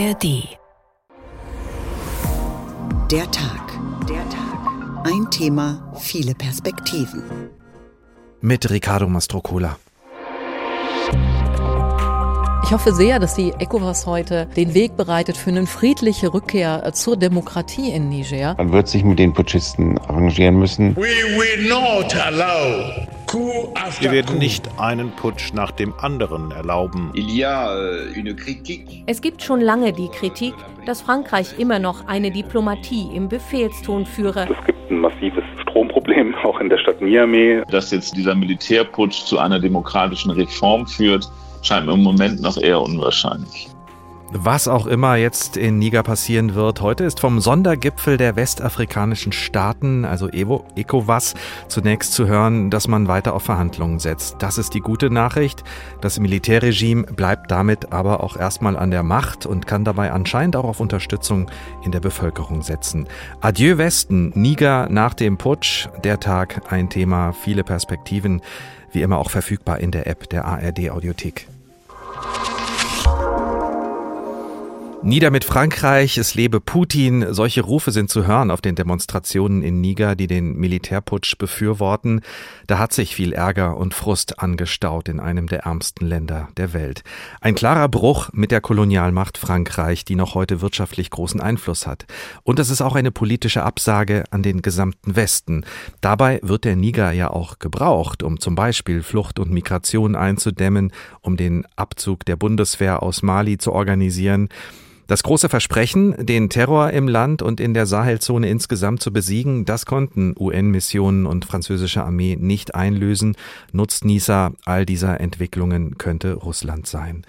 ARD. Der Tag. Der Tag. Ein Thema, viele Perspektiven. Mit Ricardo Mastrocola. Ich hoffe sehr, dass die ECOWAS heute den Weg bereitet für eine friedliche Rückkehr zur Demokratie in Niger. Man wird sich mit den Putschisten arrangieren müssen. We will not allow wir werden nicht einen Putsch nach dem anderen erlauben. Euh, es gibt schon lange die Kritik, dass Frankreich immer noch eine Diplomatie im Befehlston führe. Es gibt ein massives Stromproblem auch in der Stadt Niamey. Dass jetzt dieser Militärputsch zu einer demokratischen Reform führt, scheint mir im Moment noch eher unwahrscheinlich. Was auch immer jetzt in Niger passieren wird, heute ist vom Sondergipfel der westafrikanischen Staaten, also EVO, ECOWAS, zunächst zu hören, dass man weiter auf Verhandlungen setzt. Das ist die gute Nachricht. Das Militärregime bleibt damit aber auch erstmal an der Macht und kann dabei anscheinend auch auf Unterstützung in der Bevölkerung setzen. Adieu Westen, Niger nach dem Putsch, der Tag ein Thema, viele Perspektiven, wie immer auch verfügbar in der App der ARD Audiothek. Nieder mit Frankreich, es lebe Putin. Solche Rufe sind zu hören auf den Demonstrationen in Niger, die den Militärputsch befürworten. Da hat sich viel Ärger und Frust angestaut in einem der ärmsten Länder der Welt. Ein klarer Bruch mit der Kolonialmacht Frankreich, die noch heute wirtschaftlich großen Einfluss hat. Und es ist auch eine politische Absage an den gesamten Westen. Dabei wird der Niger ja auch gebraucht, um zum Beispiel Flucht und Migration einzudämmen, um den Abzug der Bundeswehr aus Mali zu organisieren. Das große Versprechen, den Terror im Land und in der Sahelzone insgesamt zu besiegen, das konnten UN-Missionen und französische Armee nicht einlösen. Nutznießer all dieser Entwicklungen könnte Russland sein.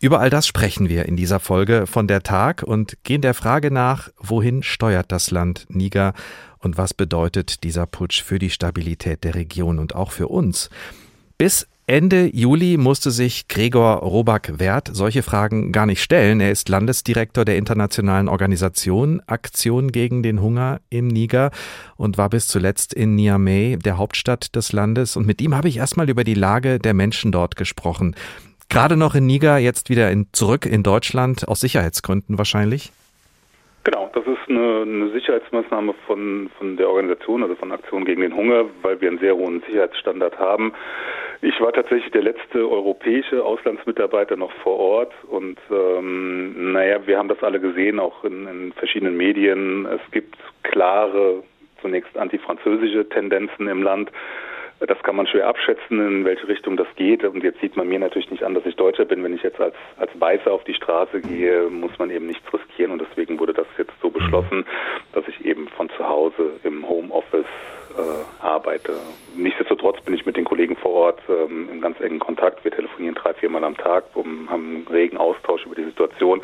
Über all das sprechen wir in dieser Folge von der Tag und gehen der Frage nach, wohin steuert das Land Niger und was bedeutet dieser Putsch für die Stabilität der Region und auch für uns. Bis Ende Juli musste sich Gregor Roback-Wert solche Fragen gar nicht stellen. Er ist Landesdirektor der internationalen Organisation Aktion gegen den Hunger im Niger und war bis zuletzt in Niamey, der Hauptstadt des Landes. Und mit ihm habe ich erstmal über die Lage der Menschen dort gesprochen. Gerade noch in Niger, jetzt wieder in, zurück in Deutschland, aus Sicherheitsgründen wahrscheinlich? Genau, das ist eine, eine, Sicherheitsmaßnahme von, von der Organisation, also von Aktion gegen den Hunger, weil wir einen sehr hohen Sicherheitsstandard haben. Ich war tatsächlich der letzte europäische Auslandsmitarbeiter noch vor Ort und ähm, naja, wir haben das alle gesehen, auch in, in verschiedenen Medien. Es gibt klare, zunächst antifranzösische Tendenzen im Land. Das kann man schwer abschätzen, in welche Richtung das geht. Und jetzt sieht man mir natürlich nicht an, dass ich Deutscher bin. Wenn ich jetzt als, als Weißer auf die Straße gehe, muss man eben nichts riskieren. Und deswegen wurde das jetzt so beschlossen, dass ich eben von zu Hause im Homeoffice äh, arbeite. Nichtsdestotrotz bin ich mit den Kollegen vor Ort ähm, in ganz engen Kontakt. Wir telefonieren drei, viermal am Tag, um, haben einen regen Austausch über die Situation.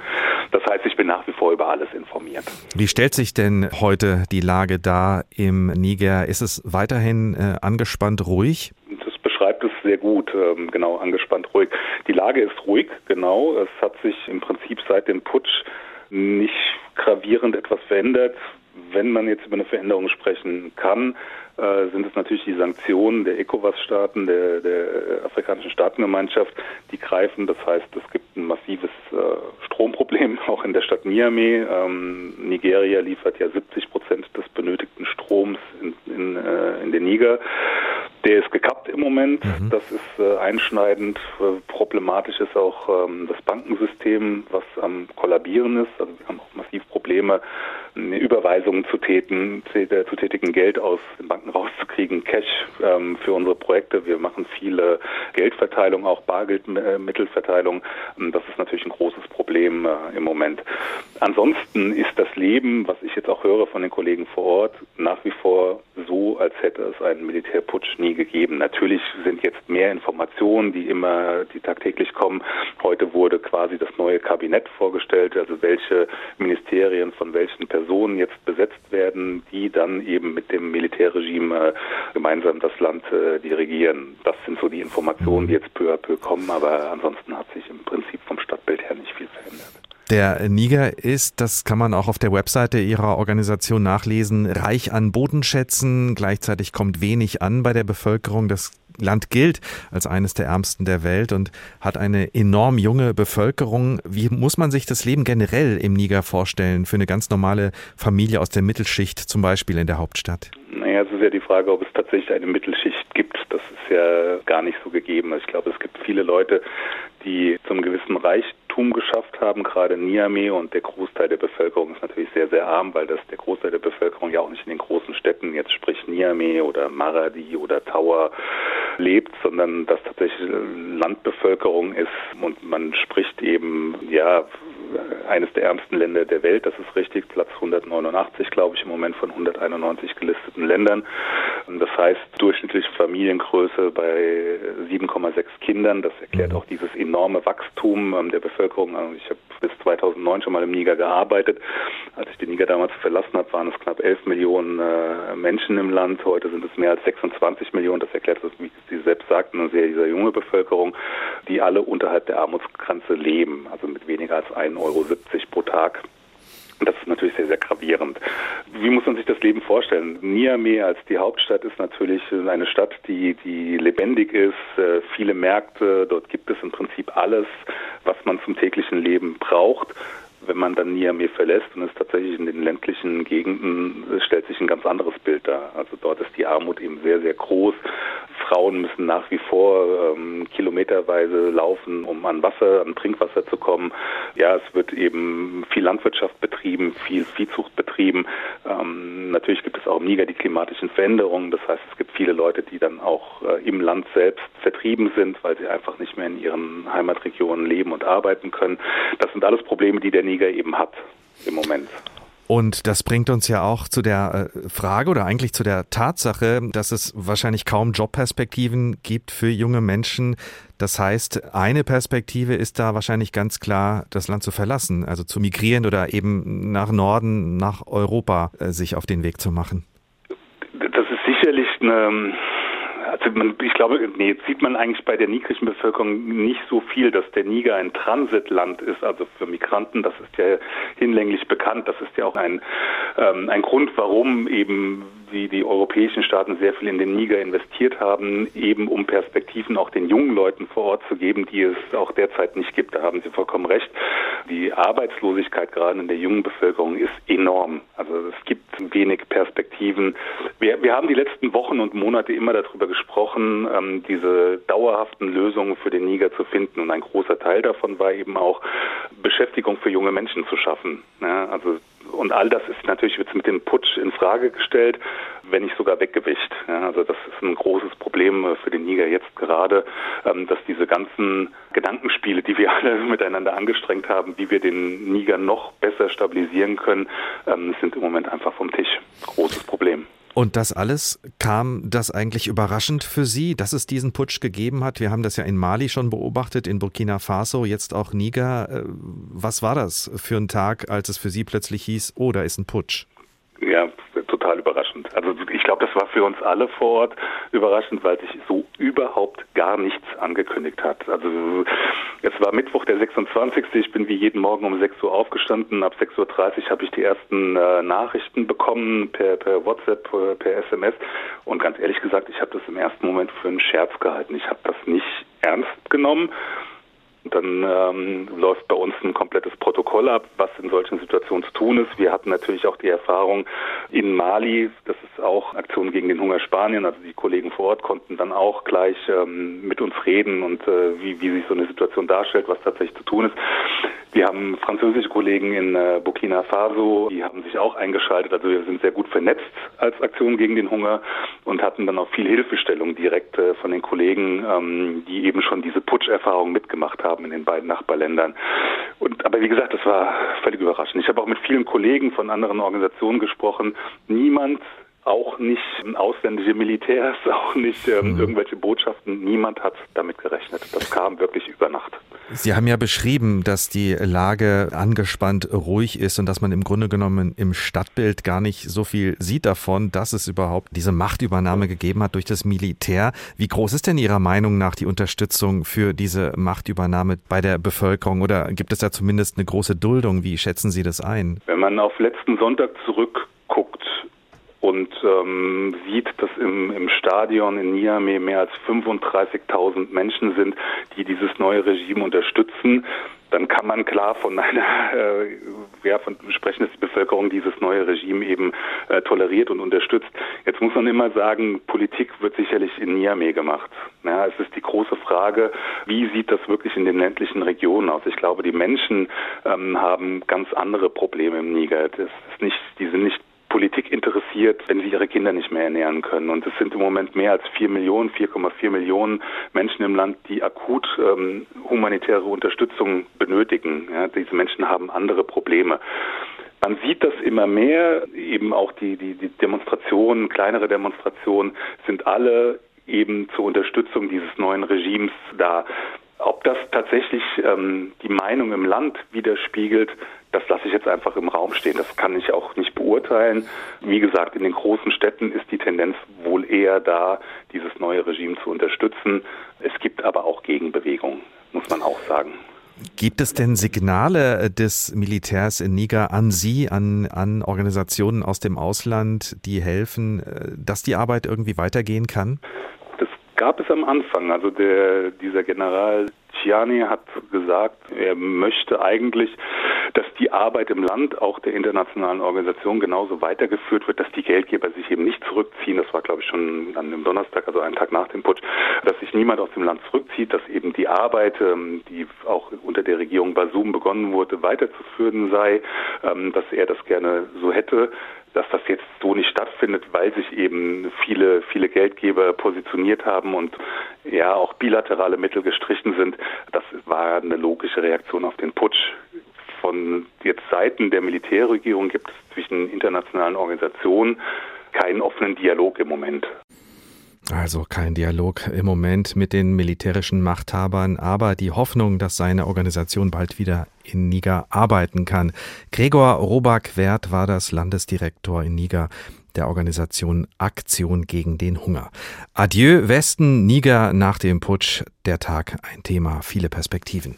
Das heißt, ich bin nach wie vor über alles informiert. Wie stellt sich denn heute die Lage da im Niger? Ist es weiterhin äh, angespannt ruhig? Das beschreibt es sehr gut, ähm, genau, angespannt ruhig. Die Lage ist ruhig, genau. Es hat sich im Prinzip seit dem Putsch nicht gravierend etwas verändert. Wenn man jetzt über eine Veränderung sprechen kann, sind es natürlich die Sanktionen der ECOWAS-Staaten, der, der afrikanischen Staatengemeinschaft, die greifen. Das heißt, es gibt ein massives äh, Stromproblem auch in der Stadt Niamey. Ähm, Nigeria liefert ja 70 Prozent des benötigten Stroms in, in, äh, in den Niger. Der ist gekappt im Moment. Mhm. Das ist äh, einschneidend. Äh, problematisch ist auch ähm, das Bankensystem, was am Kollabieren ist. Also wir haben auch massiv Probleme, Überweisungen zu tätigen, zu tätigen, Geld aus den Banken rauszukriegen, Cash ähm, für unsere Projekte. Wir machen viele Geldverteilung, auch Bargeldmittelverteilung. Ähm, das ist natürlich ein großes Problem äh, im Moment. Ansonsten ist das Leben, was ich jetzt auch höre von den Kollegen vor Ort, nach wie vor so, als hätte es einen Militärputsch nie gegeben. Natürlich sind jetzt mehr Informationen, die immer, die tagtäglich kommen. Heute wurde quasi das neue Kabinett vorgestellt, also welche Ministerien von welchen Personen jetzt besetzt werden, die dann eben mit dem Militärregime äh, gemeinsam das Land äh, dirigieren. Das sind so die Informationen, die jetzt peu à peu kommen, aber ansonsten hat sich im Prinzip vom Stadtbild her nicht viel verändert. Der Niger ist, das kann man auch auf der Webseite ihrer Organisation nachlesen, reich an Bodenschätzen. Gleichzeitig kommt wenig an bei der Bevölkerung. Das Land gilt als eines der ärmsten der Welt und hat eine enorm junge Bevölkerung. Wie muss man sich das Leben generell im Niger vorstellen für eine ganz normale Familie aus der Mittelschicht, zum Beispiel in der Hauptstadt? Naja, es ist ja die Frage, ob es tatsächlich eine Mittelschicht gibt. Das ist ja gar nicht so gegeben. Ich glaube, es gibt viele Leute, die zum gewissen Reichtum geschafft haben, gerade Niamey und der Großteil der Bevölkerung ist natürlich sehr, sehr arm, weil das der Großteil der Bevölkerung ja auch nicht in den großen Städten, jetzt sprich Niamey oder Maradi oder Tower, lebt, sondern das tatsächlich Landbevölkerung ist und man spricht eben, ja, eines der ärmsten Länder der Welt, das ist richtig, Platz 189, glaube ich, im Moment von 191 gelisteten Ländern. Das heißt, durchschnittliche Familiengröße bei 7,6 Kindern, das erklärt auch dieses enorme Wachstum ähm, der Bevölkerung. Also ich habe bis 2009 schon mal im Niger gearbeitet. Als ich den Niger damals verlassen habe, waren es knapp 11 Millionen äh, Menschen im Land. Heute sind es mehr als 26 Millionen. Das erklärt, wie Sie selbst sagten, eine sehr, sehr junge Bevölkerung, die alle unterhalb der Armutsgrenze leben, also mit weniger als 1,70 Euro pro Tag. Das ist natürlich sehr, sehr gravierend. Wie muss man sich das Leben vorstellen? Niamey als die Hauptstadt ist natürlich eine Stadt, die, die lebendig ist, äh, viele Märkte, dort gibt es im Prinzip alles, was man zum täglichen Leben braucht wenn man dann Niamey verlässt und es tatsächlich in den ländlichen Gegenden stellt sich ein ganz anderes Bild dar. Also dort ist die Armut eben sehr, sehr groß. Frauen müssen nach wie vor ähm, kilometerweise laufen, um an Wasser, an Trinkwasser zu kommen. Ja, es wird eben viel Landwirtschaft betrieben, viel Viehzucht betrieben. Ähm, natürlich gibt es auch im Niger die klimatischen Veränderungen. Das heißt, es gibt viele Leute, die dann auch äh, im Land selbst vertrieben sind, weil sie einfach nicht mehr in ihren Heimatregionen leben und arbeiten können. Das sind alles Probleme, die der Niger eben hat im Moment. Und das bringt uns ja auch zu der äh, Frage oder eigentlich zu der Tatsache, dass es wahrscheinlich kaum Jobperspektiven gibt für junge Menschen. Das heißt, eine Perspektive ist da wahrscheinlich ganz klar, das Land zu verlassen, also zu migrieren oder eben nach Norden, nach Europa äh, sich auf den Weg zu machen. Das ist sicherlich eine also man, ich glaube, nee, sieht man eigentlich bei der nigrischen Bevölkerung nicht so viel, dass der Niger ein Transitland ist, also für Migranten. Das ist ja hinlänglich bekannt. Das ist ja auch ein, ähm, ein Grund, warum eben die, die europäischen Staaten sehr viel in den Niger investiert haben, eben um Perspektiven auch den jungen Leuten vor Ort zu geben, die es auch derzeit nicht gibt. Da haben Sie vollkommen recht. Die Arbeitslosigkeit gerade in der jungen Bevölkerung ist enorm. Also es gibt wenig Perspektiven. Wir, wir haben die letzten Wochen und Monate immer darüber gesprochen, ähm, diese dauerhaften Lösungen für den Niger zu finden. Und ein großer Teil davon war eben auch Beschäftigung für junge Menschen zu schaffen. Ja, also und all das ist natürlich jetzt mit dem Putsch in Frage gestellt, wenn nicht sogar weggewischt. Ja, also das ist ein großes Problem äh, für den Niger jetzt gerade, ähm, dass diese ganzen Gedankenspiele, die wir alle miteinander angestrengt haben, wie wir den Niger noch besser stabilisieren können, ähm, sind im Moment einfach vom Tisch. Großes Problem. Und das alles kam das eigentlich überraschend für Sie, dass es diesen Putsch gegeben hat? Wir haben das ja in Mali schon beobachtet, in Burkina Faso, jetzt auch Niger. Äh, was war das für ein Tag, als es für Sie plötzlich hieß, oh, da ist ein Putsch? Ja, total überraschend. Also ich glaube, das war für uns alle vor Ort überraschend, weil sich so überhaupt gar nichts angekündigt hat. Also es war Mittwoch, der 26. Ich bin wie jeden Morgen um 6 Uhr aufgestanden. Ab 6.30 Uhr habe ich die ersten äh, Nachrichten bekommen per, per WhatsApp, per, per SMS. Und ganz ehrlich gesagt, ich habe das im ersten Moment für einen Scherz gehalten. Ich habe das nicht ernst genommen dann ähm, läuft bei uns ein komplettes Protokoll ab, was in solchen Situationen zu tun ist. Wir hatten natürlich auch die Erfahrung in Mali, das ist auch Aktion gegen den Hunger Spanien, also die Kollegen vor Ort konnten dann auch gleich ähm, mit uns reden und äh, wie, wie sich so eine Situation darstellt, was tatsächlich zu tun ist. Wir haben französische Kollegen in äh, Burkina Faso, die haben sich auch eingeschaltet. Also wir sind sehr gut vernetzt als Aktion gegen den Hunger und hatten dann auch viel Hilfestellung direkt äh, von den Kollegen, ähm, die eben schon diese Putscherfahrung mitgemacht haben in den beiden Nachbarländern. Und aber wie gesagt, das war völlig überraschend. Ich habe auch mit vielen Kollegen von anderen Organisationen gesprochen. Niemand auch nicht ausländische Militärs, auch nicht ähm, mhm. irgendwelche Botschaften. Niemand hat damit gerechnet. Das kam wirklich über Nacht. Sie haben ja beschrieben, dass die Lage angespannt ruhig ist und dass man im Grunde genommen im Stadtbild gar nicht so viel sieht davon, dass es überhaupt diese Machtübernahme gegeben hat durch das Militär. Wie groß ist denn Ihrer Meinung nach die Unterstützung für diese Machtübernahme bei der Bevölkerung oder gibt es da zumindest eine große Duldung? Wie schätzen Sie das ein? Wenn man auf letzten Sonntag zurückguckt, und ähm, sieht, dass im, im Stadion in Niamey mehr als 35.000 Menschen sind, die dieses neue Regime unterstützen, dann kann man klar von einer, äh, ja, von sprechen, dass die Bevölkerung dieses neue Regime eben äh, toleriert und unterstützt. Jetzt muss man immer sagen, Politik wird sicherlich in Niamey gemacht. Ja, es ist die große Frage, wie sieht das wirklich in den ländlichen Regionen aus? Ich glaube, die Menschen ähm, haben ganz andere Probleme im Niger. Das ist nicht, die sind nicht Politik interessiert, wenn sie ihre Kinder nicht mehr ernähren können. Und es sind im Moment mehr als vier Millionen, 4,4 Millionen Menschen im Land, die akut ähm, humanitäre Unterstützung benötigen. Ja, diese Menschen haben andere Probleme. Man sieht das immer mehr, eben auch die, die, die Demonstrationen, kleinere Demonstrationen sind alle eben zur Unterstützung dieses neuen Regimes da. Ob das tatsächlich ähm, die Meinung im Land widerspiegelt, das lasse ich jetzt einfach im Raum stehen. Das kann ich auch nicht beurteilen. Wie gesagt, in den großen Städten ist die Tendenz wohl eher da, dieses neue Regime zu unterstützen. Es gibt aber auch Gegenbewegungen, muss man auch sagen. Gibt es denn Signale des Militärs in Niger an Sie, an, an Organisationen aus dem Ausland, die helfen, äh, dass die Arbeit irgendwie weitergehen kann? Das gab es am Anfang. Also der, dieser General Ciani hat gesagt, er möchte eigentlich, dass die Arbeit im Land auch der internationalen Organisation genauso weitergeführt wird, dass die Geldgeber sich eben nicht zurückziehen. Das war, glaube ich, schon an dem Donnerstag, also einen Tag nach dem Putsch, dass sich niemand aus dem Land zurückzieht, dass eben die Arbeit, ähm, die auch unter der Regierung Basum begonnen wurde, weiterzuführen sei, ähm, dass er das gerne so hätte dass das jetzt so nicht stattfindet, weil sich eben viele, viele Geldgeber positioniert haben und ja auch bilaterale Mittel gestrichen sind. Das war eine logische Reaktion auf den Putsch. Von jetzt Seiten der Militärregierung gibt es zwischen internationalen Organisationen keinen offenen Dialog im Moment. Also kein Dialog im Moment mit den militärischen Machthabern, aber die Hoffnung, dass seine Organisation bald wieder in Niger arbeiten kann. Gregor Robak-Wert war das Landesdirektor in Niger der Organisation Aktion gegen den Hunger. Adieu Westen, Niger nach dem Putsch, der Tag ein Thema, viele Perspektiven.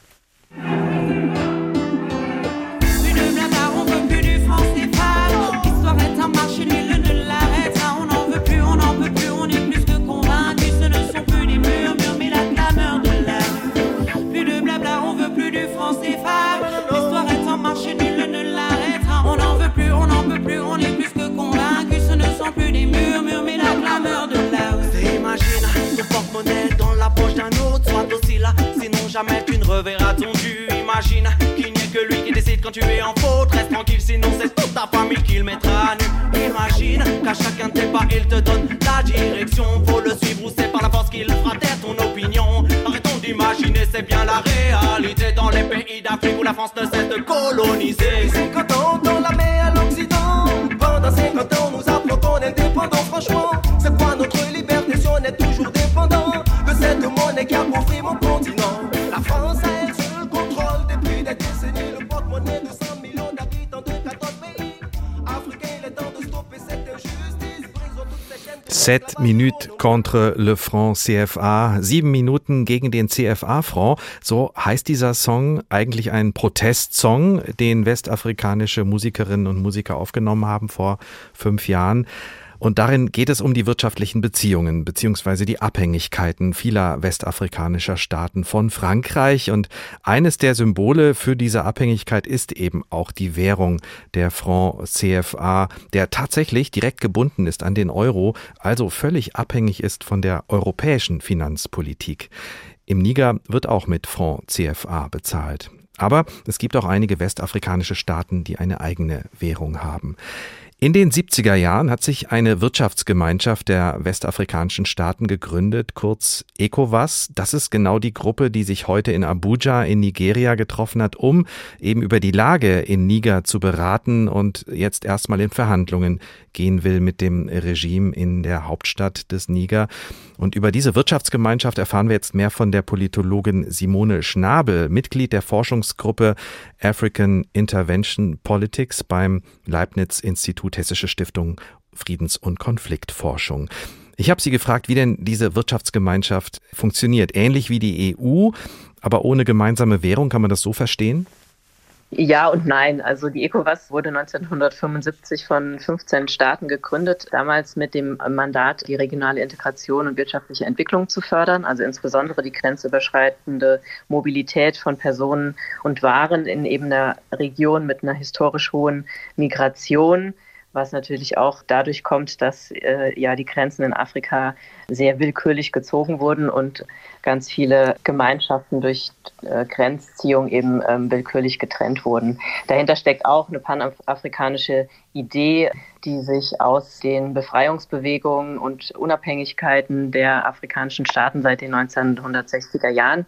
Jamais tu ne reverras ton dû. Imagine qu'il n'y a que lui qui décide quand tu es en faute. Reste tranquille, sinon c'est toute ta famille qu'il mettra à nu. Imagine qu'à chacun de tes pas, il te donne la direction. Faut le suivre ou c'est par la force qu'il fera taire ton opinion. Arrêtons d'imaginer, c'est bien la réalité dans les pays d'Afrique où la France ne cesse de coloniser. 50 ans dans la mer à l'Occident. Pendant 50 ans, nous appelons ton indépendance. Franchement, c'est quoi notre liberté si on est toujours dépendant de cette monnaie qui a pourfri mon 7 Minuten contre le franc CFA. Sieben Minuten gegen den CFA-Franc. So heißt dieser Song eigentlich ein Protestsong, den westafrikanische Musikerinnen und Musiker aufgenommen haben vor fünf Jahren. Und darin geht es um die wirtschaftlichen Beziehungen beziehungsweise die Abhängigkeiten vieler westafrikanischer Staaten von Frankreich. Und eines der Symbole für diese Abhängigkeit ist eben auch die Währung der Franc CFA, der tatsächlich direkt gebunden ist an den Euro, also völlig abhängig ist von der europäischen Finanzpolitik. Im Niger wird auch mit Franc CFA bezahlt. Aber es gibt auch einige westafrikanische Staaten, die eine eigene Währung haben. In den 70er Jahren hat sich eine Wirtschaftsgemeinschaft der westafrikanischen Staaten gegründet, kurz ECOWAS. Das ist genau die Gruppe, die sich heute in Abuja in Nigeria getroffen hat, um eben über die Lage in Niger zu beraten und jetzt erstmal in Verhandlungen gehen will mit dem Regime in der Hauptstadt des Niger. Und über diese Wirtschaftsgemeinschaft erfahren wir jetzt mehr von der Politologin Simone Schnabel, Mitglied der Forschungsgruppe African Intervention Politics beim Leibniz Institut Hessische Stiftung Friedens- und Konfliktforschung. Ich habe sie gefragt, wie denn diese Wirtschaftsgemeinschaft funktioniert. Ähnlich wie die EU, aber ohne gemeinsame Währung, kann man das so verstehen? Ja und nein. Also die ECOWAS wurde 1975 von 15 Staaten gegründet, damals mit dem Mandat, die regionale Integration und wirtschaftliche Entwicklung zu fördern, also insbesondere die grenzüberschreitende Mobilität von Personen und Waren in eben einer Region mit einer historisch hohen Migration was natürlich auch dadurch kommt, dass äh, ja die Grenzen in Afrika sehr willkürlich gezogen wurden und ganz viele Gemeinschaften durch äh, Grenzziehung eben ähm, willkürlich getrennt wurden. Dahinter steckt auch eine panafrikanische Idee, die sich aus den Befreiungsbewegungen und Unabhängigkeiten der afrikanischen Staaten seit den 1960er Jahren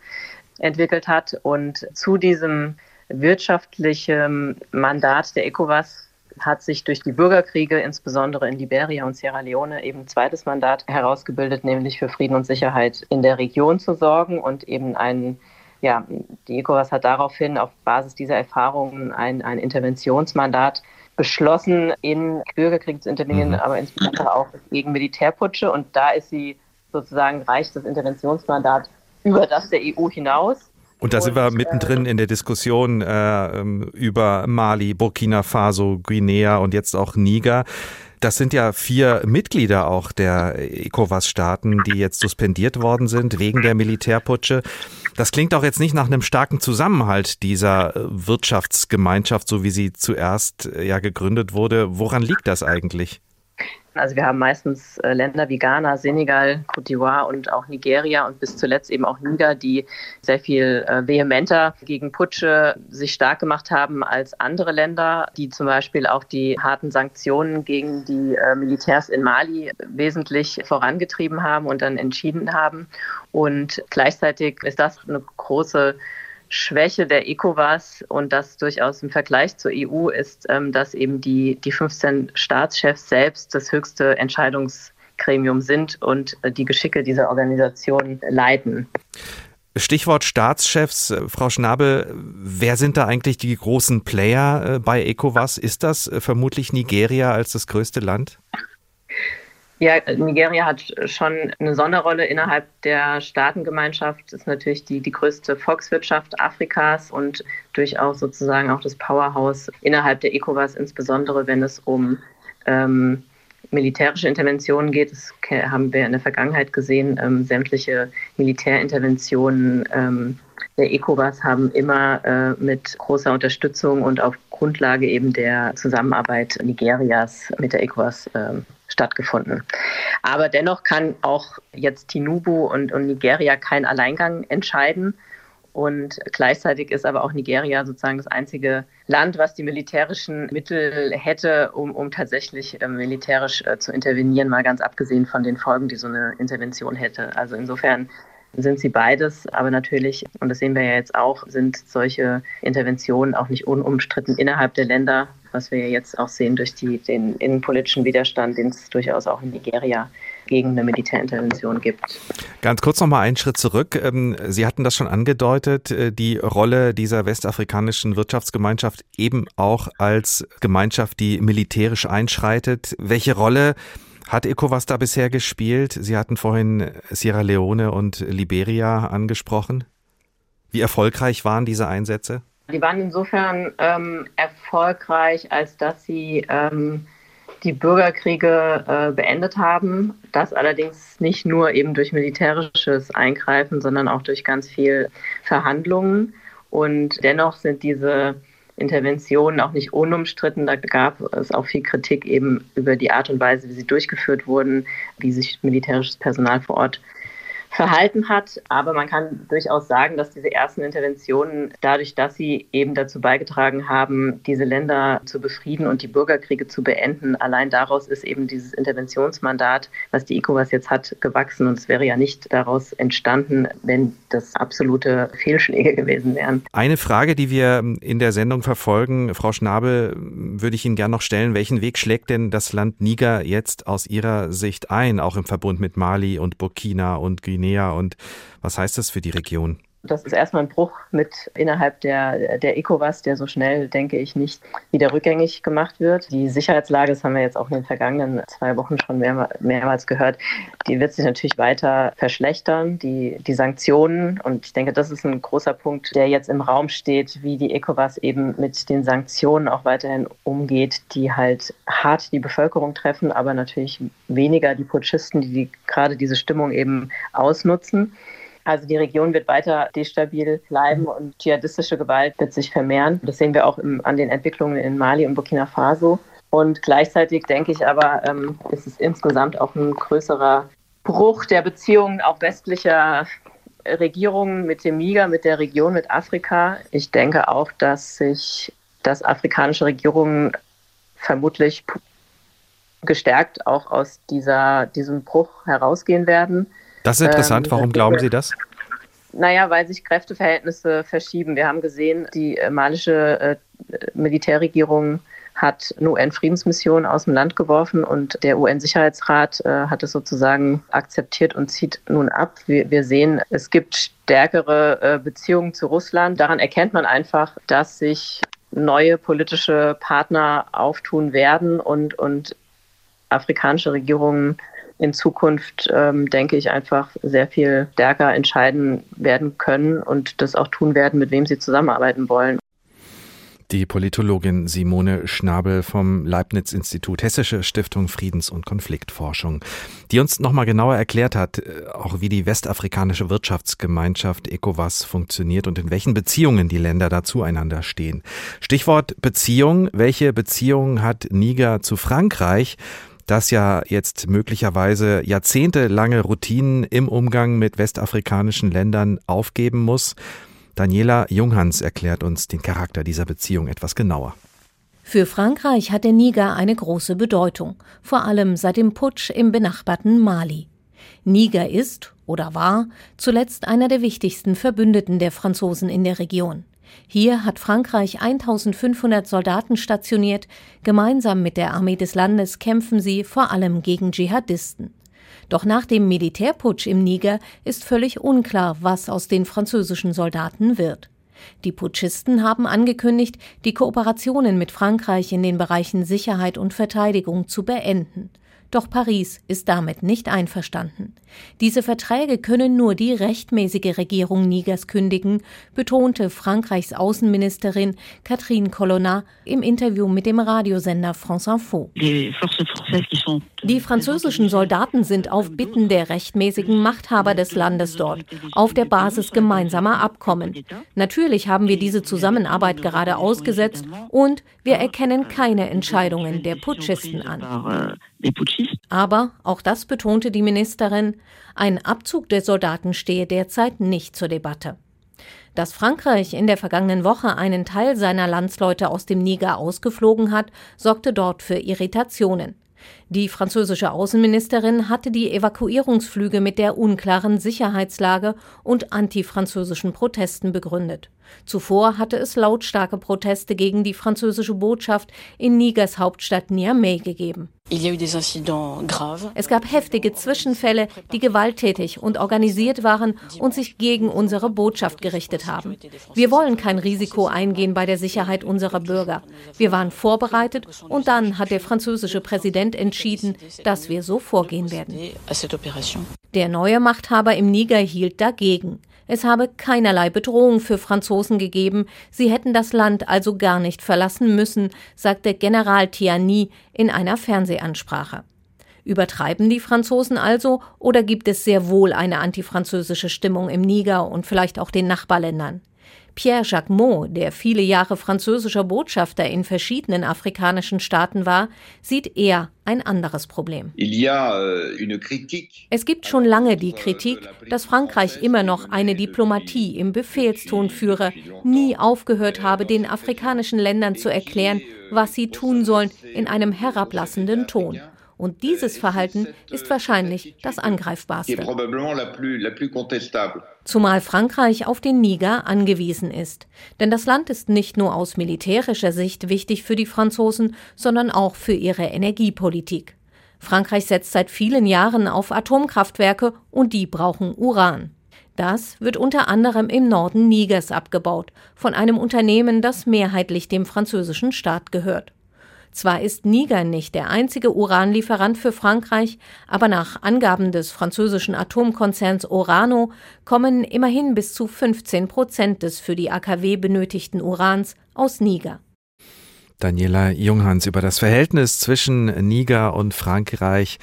entwickelt hat. Und zu diesem wirtschaftlichen Mandat der ECOWAS hat sich durch die Bürgerkriege, insbesondere in Liberia und Sierra Leone, eben ein zweites Mandat herausgebildet, nämlich für Frieden und Sicherheit in der Region zu sorgen und eben ein ja, die ECOWAS hat daraufhin auf Basis dieser Erfahrungen ein, ein Interventionsmandat beschlossen, in Bürgerkriege zu intervenieren, mhm. aber insbesondere auch gegen Militärputsche. Und da ist sie sozusagen reicht das Interventionsmandat über das der EU hinaus. Und da sind wir mittendrin in der Diskussion äh, ähm, über Mali, Burkina Faso, Guinea und jetzt auch Niger. Das sind ja vier Mitglieder auch der ECOWAS-Staaten, die jetzt suspendiert worden sind wegen der Militärputsche. Das klingt auch jetzt nicht nach einem starken Zusammenhalt dieser Wirtschaftsgemeinschaft, so wie sie zuerst äh, ja gegründet wurde. Woran liegt das eigentlich? Also wir haben meistens äh, Länder wie Ghana, Senegal, Côte d'Ivoire und auch Nigeria und bis zuletzt eben auch Niger, die sehr viel äh, vehementer gegen Putsche sich stark gemacht haben als andere Länder, die zum Beispiel auch die harten Sanktionen gegen die äh, Militärs in Mali wesentlich vorangetrieben haben und dann entschieden haben. Und gleichzeitig ist das eine große Schwäche der ECOWAS und das durchaus im Vergleich zur EU ist, ähm, dass eben die, die 15 Staatschefs selbst das höchste Entscheidungsgremium sind und äh, die Geschicke dieser Organisation leiten. Stichwort Staatschefs, äh, Frau Schnabel, wer sind da eigentlich die großen Player äh, bei ECOWAS? Ist das vermutlich Nigeria als das größte Land? Ja, Nigeria hat schon eine Sonderrolle innerhalb der Staatengemeinschaft, ist natürlich die, die größte Volkswirtschaft Afrikas und durchaus sozusagen auch das Powerhouse innerhalb der ECOWAS, insbesondere wenn es um ähm, militärische Interventionen geht. Das haben wir in der Vergangenheit gesehen. Ähm, sämtliche Militärinterventionen ähm, der ECOWAS haben immer äh, mit großer Unterstützung und auf Grundlage eben der Zusammenarbeit Nigerias mit der ECOWAS äh, stattgefunden. Aber dennoch kann auch jetzt Tinubu und, und Nigeria keinen Alleingang entscheiden. Und gleichzeitig ist aber auch Nigeria sozusagen das einzige Land, was die militärischen Mittel hätte, um, um tatsächlich äh, militärisch äh, zu intervenieren, mal ganz abgesehen von den Folgen, die so eine Intervention hätte. Also insofern sind sie beides, aber natürlich, und das sehen wir ja jetzt auch, sind solche Interventionen auch nicht unumstritten innerhalb der Länder, was wir ja jetzt auch sehen durch die, den innenpolitischen Widerstand, den es durchaus auch in Nigeria gegen eine Militärintervention gibt. Ganz kurz noch mal einen Schritt zurück. Ähm, sie hatten das schon angedeutet, äh, die Rolle dieser westafrikanischen Wirtschaftsgemeinschaft eben auch als Gemeinschaft, die militärisch einschreitet. Welche Rolle hat ECOWAS da bisher gespielt? Sie hatten vorhin Sierra Leone und Liberia angesprochen. Wie erfolgreich waren diese Einsätze? Die waren insofern ähm, erfolgreich, als dass sie ähm, die Bürgerkriege äh, beendet haben. Das allerdings nicht nur eben durch militärisches Eingreifen, sondern auch durch ganz viel Verhandlungen. Und dennoch sind diese Interventionen auch nicht unumstritten. Da gab es auch viel Kritik eben über die Art und Weise, wie sie durchgeführt wurden, wie sich militärisches Personal vor Ort verhalten hat. Aber man kann durchaus sagen, dass diese ersten Interventionen, dadurch, dass sie eben dazu beigetragen haben, diese Länder zu befrieden und die Bürgerkriege zu beenden, allein daraus ist eben dieses Interventionsmandat, was die ECOWAS jetzt hat, gewachsen. Und es wäre ja nicht daraus entstanden, wenn das absolute Fehlschläge gewesen wären. Eine Frage, die wir in der Sendung verfolgen, Frau Schnabel, würde ich Ihnen gerne noch stellen. Welchen Weg schlägt denn das Land Niger jetzt aus Ihrer Sicht ein, auch im Verbund mit Mali und Burkina und Guinea? Guinea und was heißt das für die Region? Das ist erstmal ein Bruch mit innerhalb der, der ECOWAS, der so schnell, denke ich, nicht wieder rückgängig gemacht wird. Die Sicherheitslage, das haben wir jetzt auch in den vergangenen zwei Wochen schon mehr, mehrmals gehört, die wird sich natürlich weiter verschlechtern. Die, die Sanktionen, und ich denke, das ist ein großer Punkt, der jetzt im Raum steht, wie die ECOWAS eben mit den Sanktionen auch weiterhin umgeht, die halt hart die Bevölkerung treffen, aber natürlich weniger die Putschisten, die, die gerade diese Stimmung eben ausnutzen. Also die Region wird weiter destabil bleiben und dschihadistische Gewalt wird sich vermehren. Das sehen wir auch im, an den Entwicklungen in Mali und Burkina Faso. Und gleichzeitig denke ich aber, ähm, ist es insgesamt auch ein größerer Bruch der Beziehungen auch westlicher Regierungen mit dem Niger, mit der Region, mit Afrika. Ich denke auch, dass sich, dass afrikanische Regierungen vermutlich gestärkt auch aus dieser, diesem Bruch herausgehen werden. Das ist interessant. Ähm, Warum glauben Sie das? Naja, weil sich Kräfteverhältnisse verschieben. Wir haben gesehen, die äh, malische äh, Militärregierung hat eine UN-Friedensmission aus dem Land geworfen und der UN-Sicherheitsrat äh, hat es sozusagen akzeptiert und zieht nun ab. Wir, wir sehen, es gibt stärkere äh, Beziehungen zu Russland. Daran erkennt man einfach, dass sich neue politische Partner auftun werden und, und afrikanische Regierungen in Zukunft, ähm, denke ich, einfach sehr viel stärker entscheiden werden können und das auch tun werden, mit wem sie zusammenarbeiten wollen. Die Politologin Simone Schnabel vom Leibniz-Institut Hessische Stiftung Friedens- und Konfliktforschung, die uns nochmal genauer erklärt hat, äh, auch wie die westafrikanische Wirtschaftsgemeinschaft ECOWAS funktioniert und in welchen Beziehungen die Länder da zueinander stehen. Stichwort Beziehung. Welche Beziehung hat Niger zu Frankreich? Das ja jetzt möglicherweise jahrzehntelange Routinen im Umgang mit westafrikanischen Ländern aufgeben muss. Daniela Junghans erklärt uns den Charakter dieser Beziehung etwas genauer. Für Frankreich hat der Niger eine große Bedeutung, vor allem seit dem Putsch im benachbarten Mali. Niger ist oder war zuletzt einer der wichtigsten Verbündeten der Franzosen in der Region. Hier hat Frankreich 1500 Soldaten stationiert. Gemeinsam mit der Armee des Landes kämpfen sie vor allem gegen Dschihadisten. Doch nach dem Militärputsch im Niger ist völlig unklar, was aus den französischen Soldaten wird. Die Putschisten haben angekündigt, die Kooperationen mit Frankreich in den Bereichen Sicherheit und Verteidigung zu beenden. Doch Paris ist damit nicht einverstanden. Diese Verträge können nur die rechtmäßige Regierung Nigers kündigen, betonte Frankreichs Außenministerin Catherine Colonna im Interview mit dem Radiosender France Info. Die französischen Soldaten sind auf Bitten der rechtmäßigen Machthaber des Landes dort, auf der Basis gemeinsamer Abkommen. Natürlich haben wir diese Zusammenarbeit gerade ausgesetzt und wir erkennen keine Entscheidungen der Putschisten an. Aber, auch das betonte die Ministerin, ein Abzug der Soldaten stehe derzeit nicht zur Debatte. Dass Frankreich in der vergangenen Woche einen Teil seiner Landsleute aus dem Niger ausgeflogen hat, sorgte dort für Irritationen. Die französische Außenministerin hatte die Evakuierungsflüge mit der unklaren Sicherheitslage und antifranzösischen Protesten begründet. Zuvor hatte es lautstarke Proteste gegen die französische Botschaft in Nigers Hauptstadt Niamey gegeben. Es gab heftige Zwischenfälle, die gewalttätig und organisiert waren und sich gegen unsere Botschaft gerichtet haben. Wir wollen kein Risiko eingehen bei der Sicherheit unserer Bürger. Wir waren vorbereitet und dann hat der französische Präsident entschieden, dass wir so vorgehen werden. Der neue Machthaber im Niger hielt dagegen. Es habe keinerlei Bedrohung für Franzosen gegeben, sie hätten das Land also gar nicht verlassen müssen, sagte General Tiani in einer Fernsehansprache. Übertreiben die Franzosen also oder gibt es sehr wohl eine antifranzösische Stimmung im Niger und vielleicht auch den Nachbarländern? Pierre Jacquemot, der viele Jahre französischer Botschafter in verschiedenen afrikanischen Staaten war, sieht eher ein anderes Problem. Euh, es gibt schon lange die Kritik, dass Frankreich immer noch eine Diplomatie im Befehlston führe, nie aufgehört habe, den afrikanischen Ländern zu erklären, was sie tun sollen, in einem herablassenden Ton. Und dieses Verhalten ist wahrscheinlich das angreifbarste. Zumal Frankreich auf den Niger angewiesen ist. Denn das Land ist nicht nur aus militärischer Sicht wichtig für die Franzosen, sondern auch für ihre Energiepolitik. Frankreich setzt seit vielen Jahren auf Atomkraftwerke und die brauchen Uran. Das wird unter anderem im Norden Nigers abgebaut, von einem Unternehmen, das mehrheitlich dem französischen Staat gehört. Zwar ist Niger nicht der einzige Uranlieferant für Frankreich, aber nach Angaben des französischen Atomkonzerns Orano kommen immerhin bis zu 15 Prozent des für die AKW benötigten Urans aus Niger. Daniela Junghans über das Verhältnis zwischen Niger und Frankreich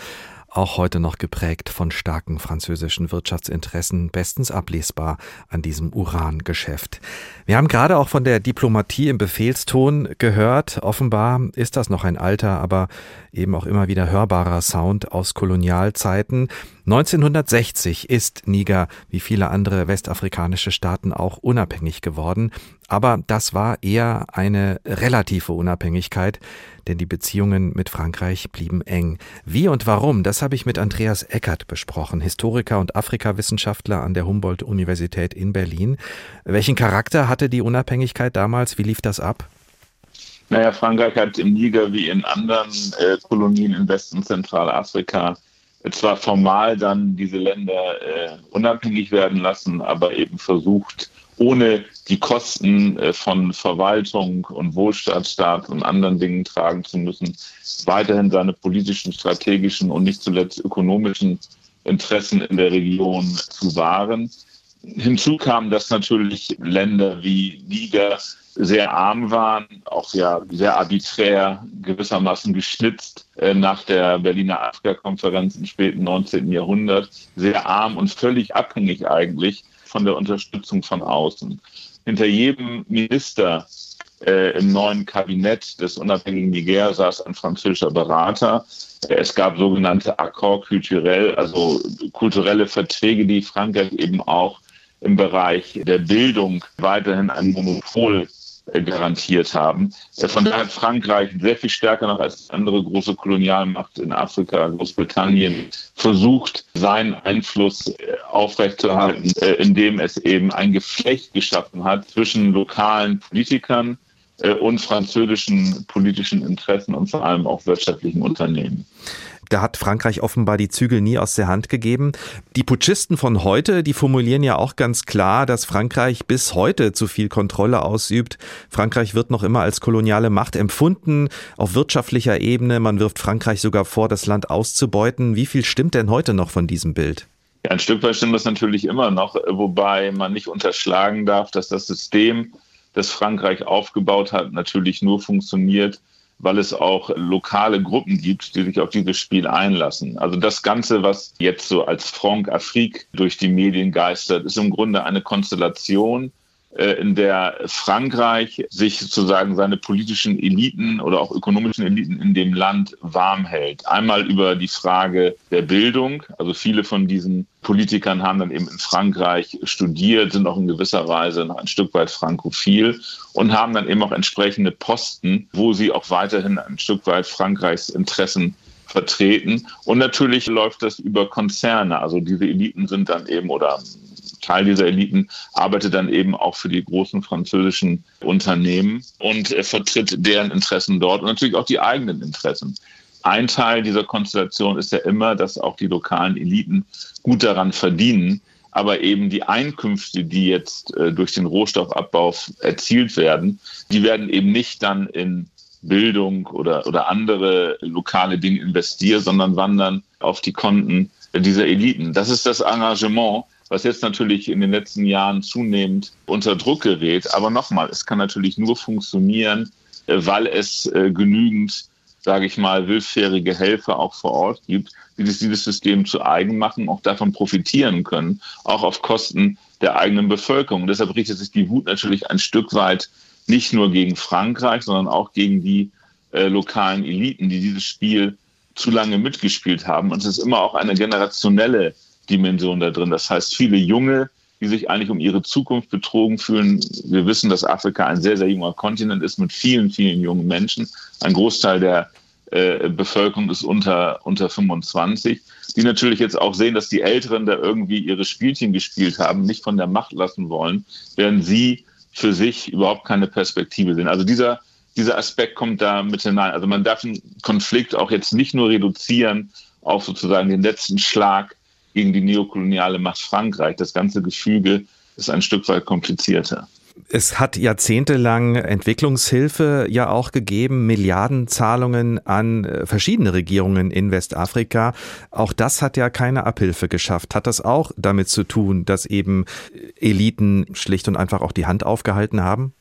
auch heute noch geprägt von starken französischen Wirtschaftsinteressen, bestens ablesbar an diesem Urangeschäft. Wir haben gerade auch von der Diplomatie im Befehlston gehört. Offenbar ist das noch ein alter, aber eben auch immer wieder hörbarer Sound aus Kolonialzeiten. 1960 ist Niger, wie viele andere westafrikanische Staaten, auch unabhängig geworden. Aber das war eher eine relative Unabhängigkeit, denn die Beziehungen mit Frankreich blieben eng. Wie und warum, das habe ich mit Andreas Eckert besprochen, Historiker und Afrikawissenschaftler an der Humboldt-Universität in Berlin. Welchen Charakter hatte die Unabhängigkeit damals? Wie lief das ab? Naja, Frankreich hat im Niger wie in anderen äh, Kolonien in West- und Zentralafrika zwar formal dann diese Länder äh, unabhängig werden lassen, aber eben versucht, ohne die Kosten äh, von Verwaltung und Wohlfahrtsstaat und anderen Dingen tragen zu müssen, weiterhin seine politischen, strategischen und nicht zuletzt ökonomischen Interessen in der Region zu wahren. Hinzu kam, dass natürlich Länder wie Niger sehr arm waren, auch ja sehr arbiträr gewissermaßen geschnitzt äh, nach der Berliner Afrika-Konferenz im späten 19. Jahrhundert, sehr arm und völlig abhängig eigentlich von der Unterstützung von außen. Hinter jedem Minister äh, im neuen Kabinett des unabhängigen Niger saß ein französischer Berater. Es gab sogenannte Accords culturels, also kulturelle Verträge, die Frankreich eben auch im Bereich der Bildung weiterhin ein Monopol äh, garantiert haben. Äh, von daher hat Frankreich sehr viel stärker noch als andere große Kolonialmacht in Afrika, Großbritannien, versucht, seinen Einfluss äh, aufrechtzuerhalten, indem es eben ein Geflecht geschaffen hat zwischen lokalen Politikern und französischen politischen Interessen und vor allem auch wirtschaftlichen Unternehmen. Da hat Frankreich offenbar die Zügel nie aus der Hand gegeben. Die Putschisten von heute, die formulieren ja auch ganz klar, dass Frankreich bis heute zu viel Kontrolle ausübt. Frankreich wird noch immer als koloniale Macht empfunden auf wirtschaftlicher Ebene. Man wirft Frankreich sogar vor, das Land auszubeuten. Wie viel stimmt denn heute noch von diesem Bild? Ja, ein Stück weit stimmt das natürlich immer noch, wobei man nicht unterschlagen darf, dass das System, das Frankreich aufgebaut hat, natürlich nur funktioniert, weil es auch lokale Gruppen gibt, die sich auf dieses Spiel einlassen. Also das Ganze, was jetzt so als Franc Afrique durch die Medien geistert, ist im Grunde eine Konstellation, in der Frankreich sich sozusagen seine politischen Eliten oder auch ökonomischen Eliten in dem Land warm hält. Einmal über die Frage der Bildung. Also viele von diesen Politikern haben dann eben in Frankreich studiert, sind auch in gewisser Weise noch ein Stück weit frankophil und haben dann eben auch entsprechende Posten, wo sie auch weiterhin ein Stück weit Frankreichs Interessen vertreten. Und natürlich läuft das über Konzerne. Also diese Eliten sind dann eben oder Teil dieser Eliten arbeitet dann eben auch für die großen französischen Unternehmen und äh, vertritt deren Interessen dort und natürlich auch die eigenen Interessen. Ein Teil dieser Konstellation ist ja immer, dass auch die lokalen Eliten gut daran verdienen, aber eben die Einkünfte, die jetzt äh, durch den Rohstoffabbau erzielt werden, die werden eben nicht dann in Bildung oder, oder andere lokale Dinge investiert, sondern wandern auf die Konten dieser Eliten. Das ist das Engagement, was jetzt natürlich in den letzten Jahren zunehmend unter Druck gerät. Aber nochmal, es kann natürlich nur funktionieren, äh, weil es äh, genügend, sage ich mal, willfährige Helfer auch vor Ort gibt, die dieses System zu eigen machen, auch davon profitieren können, auch auf Kosten der eigenen Bevölkerung. Und deshalb richtet sich die Wut natürlich ein Stück weit nicht nur gegen Frankreich, sondern auch gegen die äh, lokalen Eliten, die dieses Spiel zu lange mitgespielt haben. Und es ist immer auch eine generationelle Dimension da drin. Das heißt, viele Junge, die sich eigentlich um ihre Zukunft betrogen fühlen. Wir wissen, dass Afrika ein sehr, sehr junger Kontinent ist mit vielen, vielen jungen Menschen. Ein Großteil der äh, Bevölkerung ist unter, unter 25, die natürlich jetzt auch sehen, dass die Älteren da irgendwie ihre Spielchen gespielt haben, nicht von der Macht lassen wollen, während sie für sich überhaupt keine Perspektive sehen. Also dieser, dieser Aspekt kommt da mit hinein. Also man darf den Konflikt auch jetzt nicht nur reduzieren auf sozusagen den letzten Schlag gegen die neokoloniale Macht Frankreich. Das ganze Gefüge ist ein Stück weit komplizierter. Es hat jahrzehntelang Entwicklungshilfe ja auch gegeben, Milliardenzahlungen an äh, verschiedene Regierungen in Westafrika. Auch das hat ja keine Abhilfe geschafft. Hat das auch damit zu tun, dass eben Eliten schlicht und einfach auch die Hand aufgehalten haben?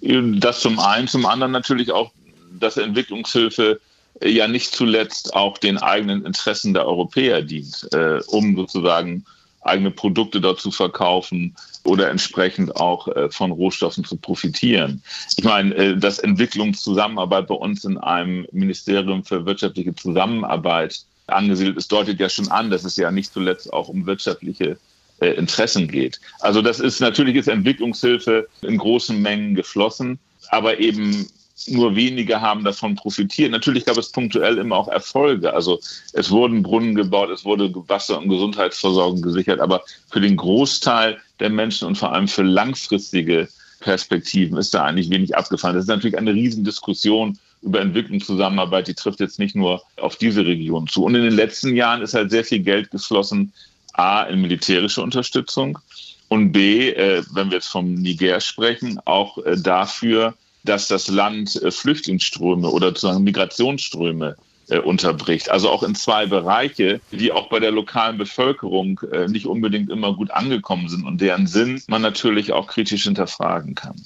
Das zum einen, zum anderen natürlich auch, dass Entwicklungshilfe ja nicht zuletzt auch den eigenen Interessen der Europäer dient, äh, um sozusagen eigene Produkte dort zu verkaufen oder entsprechend auch äh, von Rohstoffen zu profitieren. Ich meine, äh, dass Entwicklungszusammenarbeit bei uns in einem Ministerium für wirtschaftliche Zusammenarbeit angesiedelt ist, deutet ja schon an, dass es ja nicht zuletzt auch um wirtschaftliche äh, Interessen geht. Also das ist natürlich ist Entwicklungshilfe in großen Mengen geflossen, aber eben nur wenige haben davon profitiert. Natürlich gab es punktuell immer auch Erfolge. Also es wurden Brunnen gebaut, es wurde Wasser- und Gesundheitsversorgung gesichert, aber für den Großteil der Menschen und vor allem für langfristige Perspektiven ist da eigentlich wenig abgefallen. Das ist natürlich eine Riesendiskussion über Entwicklungszusammenarbeit, die trifft jetzt nicht nur auf diese Region zu. Und in den letzten Jahren ist halt sehr viel Geld geflossen, A, in militärische Unterstützung und B, äh, wenn wir jetzt vom Niger sprechen, auch äh, dafür, dass das Land äh, Flüchtlingsströme oder sozusagen Migrationsströme äh, unterbricht. Also auch in zwei Bereiche, die auch bei der lokalen Bevölkerung äh, nicht unbedingt immer gut angekommen sind und deren Sinn man natürlich auch kritisch hinterfragen kann.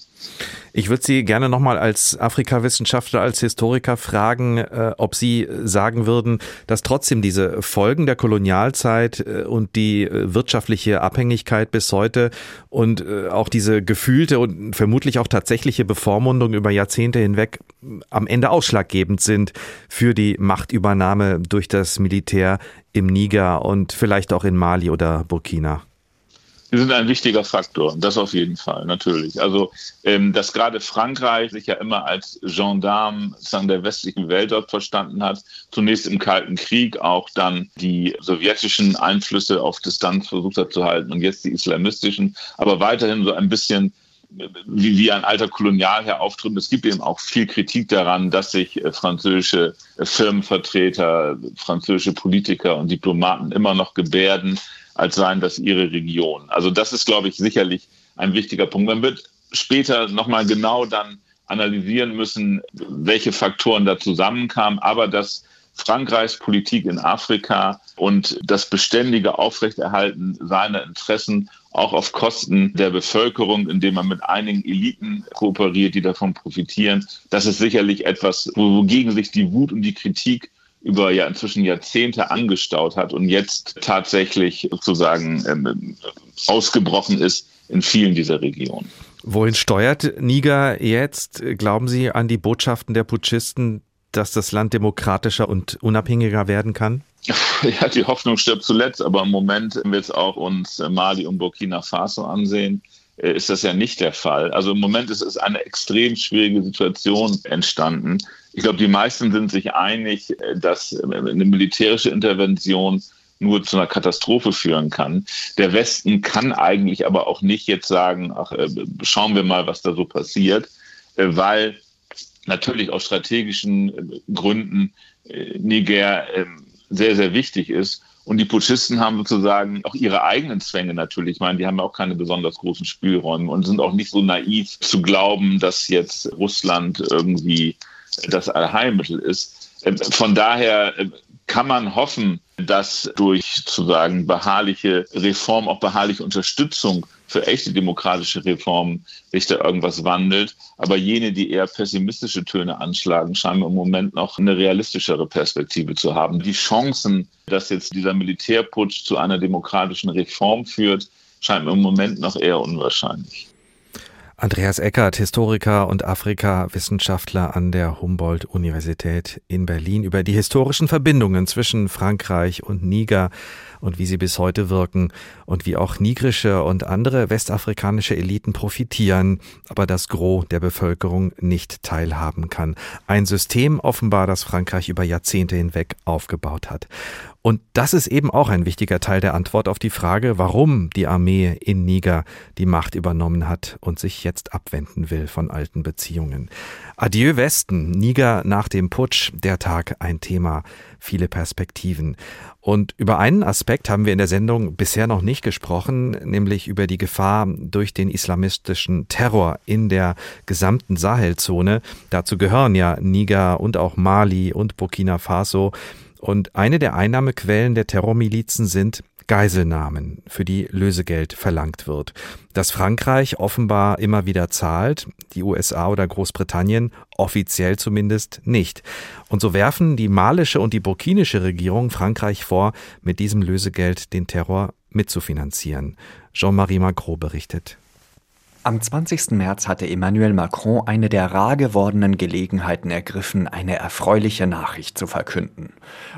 Ich würde Sie gerne nochmal als Afrikawissenschaftler, als Historiker fragen, äh, ob Sie sagen würden, dass trotzdem diese Folgen der Kolonialzeit äh, und die äh, wirtschaftliche Abhängigkeit bis heute und äh, auch diese gefühlte und vermutlich auch tatsächliche Bevormundung über Jahrzehnte hinweg am Ende ausschlaggebend sind für die Machtübernahme durch das Militär im Niger und vielleicht auch in Mali oder Burkina. Sie sind ein wichtiger Faktor, das auf jeden Fall, natürlich. Also, ähm, dass gerade Frankreich sich ja immer als Gendarme der westlichen Welt dort verstanden hat, zunächst im Kalten Krieg auch dann die sowjetischen Einflüsse auf Distanz versucht hat zu halten und jetzt die islamistischen, aber weiterhin so ein bisschen wie, wie ein alter Kolonialherr auftritt. Es gibt eben auch viel Kritik daran, dass sich äh, französische äh, Firmenvertreter, französische Politiker und Diplomaten immer noch gebärden, als seien das ihre Region. Also das ist, glaube ich, sicherlich ein wichtiger Punkt. Man wird später nochmal genau dann analysieren müssen, welche Faktoren da zusammenkamen, aber dass Frankreichs Politik in Afrika und das beständige Aufrechterhalten seiner Interessen auch auf Kosten der Bevölkerung, indem man mit einigen Eliten kooperiert, die davon profitieren. Das ist sicherlich etwas, wogegen sich die Wut und die Kritik über ja inzwischen Jahrzehnte angestaut hat und jetzt tatsächlich sozusagen ähm, ausgebrochen ist in vielen dieser Regionen. Wohin steuert Niger jetzt? Glauben Sie an die Botschaften der Putschisten, dass das Land demokratischer und unabhängiger werden kann? Ja, die Hoffnung stirbt zuletzt, aber im Moment, wenn wir jetzt auch uns Mali und Burkina Faso ansehen, ist das ja nicht der Fall. Also im Moment ist es eine extrem schwierige Situation entstanden. Ich glaube, die meisten sind sich einig, äh, dass äh, eine militärische Intervention nur zu einer Katastrophe führen kann. Der Westen kann eigentlich aber auch nicht jetzt sagen, ach, schauen wir mal, was da so passiert, weil natürlich aus strategischen Gründen Niger ähm, sehr, sehr wichtig ist. Und die Putschisten haben sozusagen auch ihre eigenen Zwänge natürlich. Ich meine, die haben auch keine besonders großen Spielräume und sind auch nicht so naiv zu glauben, dass jetzt Russland irgendwie das Allheilmittel ist. Ähm, von daher äh, kann man hoffen, dass durch sozusagen beharrliche Reform, auch beharrliche Unterstützung für echte demokratische Reformen sich da irgendwas wandelt. Aber jene, die eher pessimistische Töne anschlagen, scheinen im Moment noch eine realistischere Perspektive zu haben. Die Chancen, dass jetzt dieser Militärputsch zu einer demokratischen Reform führt, scheinen im Moment noch eher unwahrscheinlich. Andreas Eckert, Historiker und Afrika-Wissenschaftler an der Humboldt-Universität in Berlin über die historischen Verbindungen zwischen Frankreich und Niger und wie sie bis heute wirken und wie auch nigrische und andere westafrikanische Eliten profitieren, aber das Gros der Bevölkerung nicht teilhaben kann. Ein System offenbar, das Frankreich über Jahrzehnte hinweg aufgebaut hat. Und das ist eben auch ein wichtiger Teil der Antwort auf die Frage, warum die Armee in Niger die Macht übernommen hat und sich jetzt abwenden will von alten Beziehungen. Adieu Westen, Niger nach dem Putsch, der Tag ein Thema viele Perspektiven. Und über einen Aspekt haben wir in der Sendung bisher noch nicht gesprochen, nämlich über die Gefahr durch den islamistischen Terror in der gesamten Sahelzone. Dazu gehören ja Niger und auch Mali und Burkina Faso. Und eine der Einnahmequellen der Terrormilizen sind Geiselnahmen, für die Lösegeld verlangt wird. Das Frankreich offenbar immer wieder zahlt, die USA oder Großbritannien offiziell zumindest nicht. Und so werfen die malische und die burkinische Regierung Frankreich vor, mit diesem Lösegeld den Terror mitzufinanzieren. Jean-Marie Macron berichtet. Am 20. März hatte Emmanuel Macron eine der rar gewordenen Gelegenheiten ergriffen, eine erfreuliche Nachricht zu verkünden.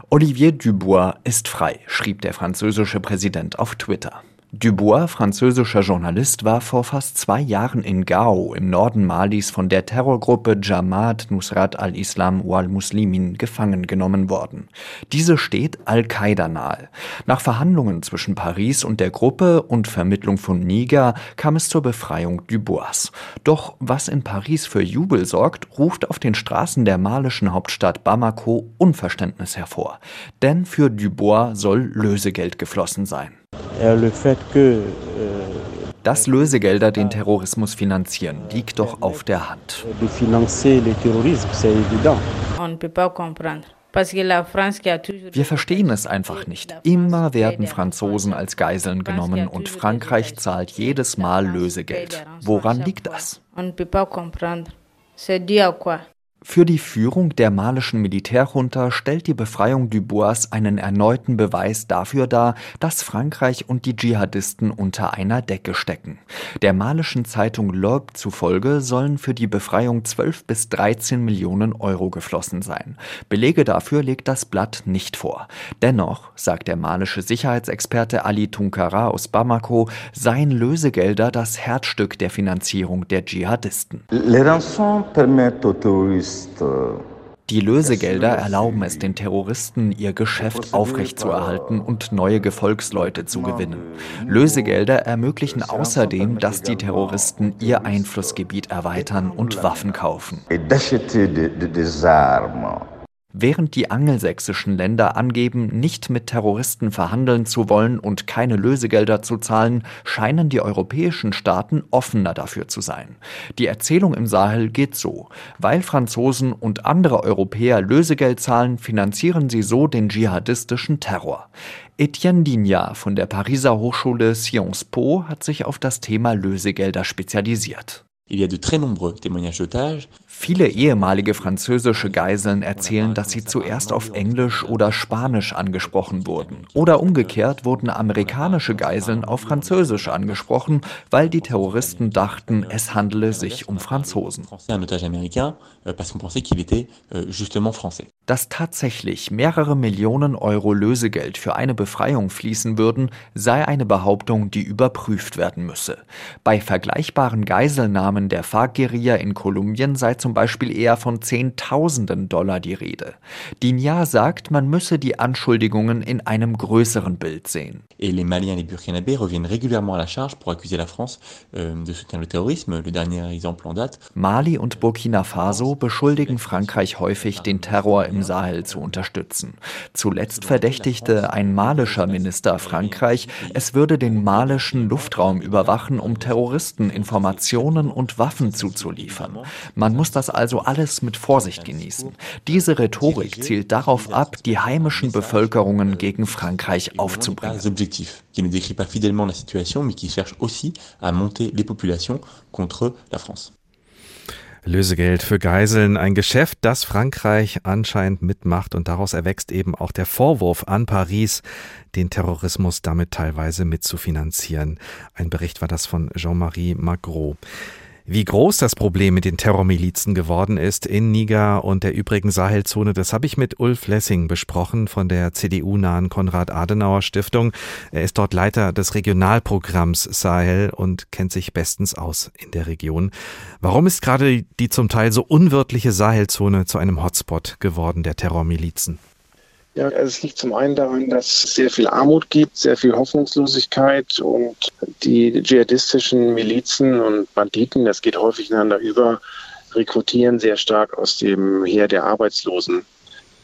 Olivier Dubois ist frei, schrieb der französische Präsident auf Twitter. Dubois, französischer Journalist, war vor fast zwei Jahren in Gao im Norden Malis von der Terrorgruppe Jamaat Nusrat al-Islam wal Muslimin gefangen genommen worden. Diese steht Al-Qaida nahe. Nach Verhandlungen zwischen Paris und der Gruppe und Vermittlung von Niger kam es zur Befreiung Dubois. Doch was in Paris für Jubel sorgt, ruft auf den Straßen der malischen Hauptstadt Bamako Unverständnis hervor. Denn für Dubois soll Lösegeld geflossen sein. Euh, Dass Lösegelder den Terrorismus finanzieren, liegt doch auf der Hand. Wir verstehen es einfach nicht. Immer werden Franzosen als Geiseln genommen und Frankreich zahlt jedes Mal Lösegeld. Woran liegt das? Für die Führung der malischen Militärjunta stellt die Befreiung Dubois einen erneuten Beweis dafür dar, dass Frankreich und die Dschihadisten unter einer Decke stecken. Der malischen Zeitung L'Aube zufolge sollen für die Befreiung 12 bis 13 Millionen Euro geflossen sein. Belege dafür legt das Blatt nicht vor. Dennoch, sagt der malische Sicherheitsexperte Ali Tunkara aus Bamako, seien Lösegelder das Herzstück der Finanzierung der Dschihadisten. Les die Lösegelder erlauben es den Terroristen, ihr Geschäft aufrechtzuerhalten und neue Gefolgsleute zu gewinnen. Lösegelder ermöglichen außerdem, dass die Terroristen ihr Einflussgebiet erweitern und Waffen kaufen. Während die angelsächsischen Länder angeben, nicht mit Terroristen verhandeln zu wollen und keine Lösegelder zu zahlen, scheinen die europäischen Staaten offener dafür zu sein. Die Erzählung im Sahel geht so. Weil Franzosen und andere Europäer Lösegeld zahlen, finanzieren sie so den dschihadistischen Terror. Etienne Dignat von der Pariser Hochschule Sciences Po hat sich auf das Thema Lösegelder spezialisiert. Viele ehemalige französische Geiseln erzählen, dass sie zuerst auf Englisch oder Spanisch angesprochen wurden. Oder umgekehrt wurden amerikanische Geiseln auf Französisch angesprochen, weil die Terroristen dachten, es handele sich um Franzosen. Euh, euh, dass tatsächlich mehrere Millionen Euro Lösegeld für eine Befreiung fließen würden, sei eine Behauptung, die überprüft werden müsse. Bei vergleichbaren Geiselnahmen der FARC-Guerilla in Kolumbien sei zum Beispiel eher von Zehntausenden Dollar die Rede. Dinia sagt, man müsse die Anschuldigungen in einem größeren Bild sehen. Et les Maliens et les Burkinabés reviennent régulièrement à la charge pour accuser la France euh, de soutenir le terrorisme. Le dernier exemple en date. Mali und Burkina Faso beschuldigen Frankreich häufig, den Terror im Sahel zu unterstützen. Zuletzt verdächtigte ein malischer Minister Frankreich, es würde den malischen Luftraum überwachen, um Terroristen Informationen und Waffen zuzuliefern. Man muss das also alles mit Vorsicht genießen. Diese Rhetorik zielt darauf ab, die heimischen Bevölkerungen gegen Frankreich aufzubringen qui ne décrit pas fidèlement la situation, mais qui cherche aussi à monter les populations contre la France. Lösegeld für Geiseln, ein Geschäft, das Frankreich anscheinend mitmacht und daraus erwächst eben auch der Vorwurf an Paris, den Terrorismus damit teilweise mitzufinanzieren. Ein Bericht war das von Jean-Marie Magro. Wie groß das Problem mit den Terrormilizen geworden ist in Niger und der übrigen Sahelzone, das habe ich mit Ulf Lessing besprochen von der CDU-nahen Konrad-Adenauer-Stiftung. Er ist dort Leiter des Regionalprogramms Sahel und kennt sich bestens aus in der Region. Warum ist gerade die zum Teil so unwirtliche Sahelzone zu einem Hotspot geworden der Terrormilizen? Ja, also es liegt zum einen daran, dass es sehr viel Armut gibt, sehr viel Hoffnungslosigkeit und die dschihadistischen Milizen und Banditen, das geht häufig ineinander über, rekrutieren sehr stark aus dem Heer der Arbeitslosen.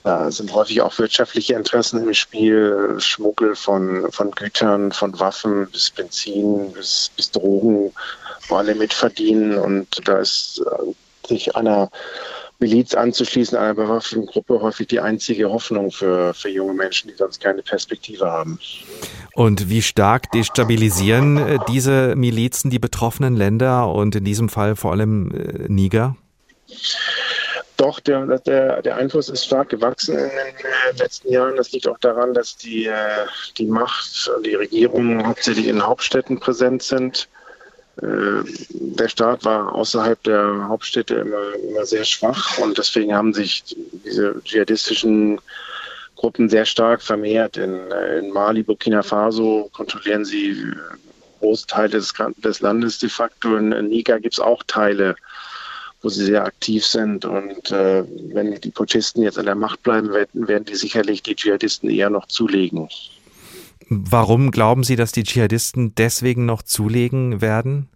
Da sind häufig auch wirtschaftliche Interessen im Spiel, Schmuggel von, von Gütern, von Waffen bis Benzin, bis, bis Drogen, wo alle mitverdienen. Und da ist sich einer Miliz anzuschließen, einer bewaffneten Gruppe, häufig die einzige Hoffnung für, für junge Menschen, die sonst keine Perspektive haben. Und wie stark destabilisieren äh, diese Milizen die betroffenen Länder und in diesem Fall vor allem äh, Niger? Doch, der, der, der Einfluss ist stark gewachsen in den äh, letzten Jahren. Das liegt auch daran, dass die, die Macht, die Regierungen hauptsächlich in Hauptstädten präsent sind. Äh, der Staat war außerhalb der Hauptstädte immer, immer sehr schwach und deswegen haben sich diese dschihadistischen Gruppen sehr stark vermehrt. In, äh, in Mali, Burkina Faso kontrollieren sie äh, Großteile des, des Landes de facto. In Niger gibt es auch Teile wo sie sehr aktiv sind. Und äh, wenn die Putschisten jetzt an der Macht bleiben werden, werden die sicherlich die Dschihadisten eher noch zulegen. Warum glauben Sie, dass die Dschihadisten deswegen noch zulegen werden?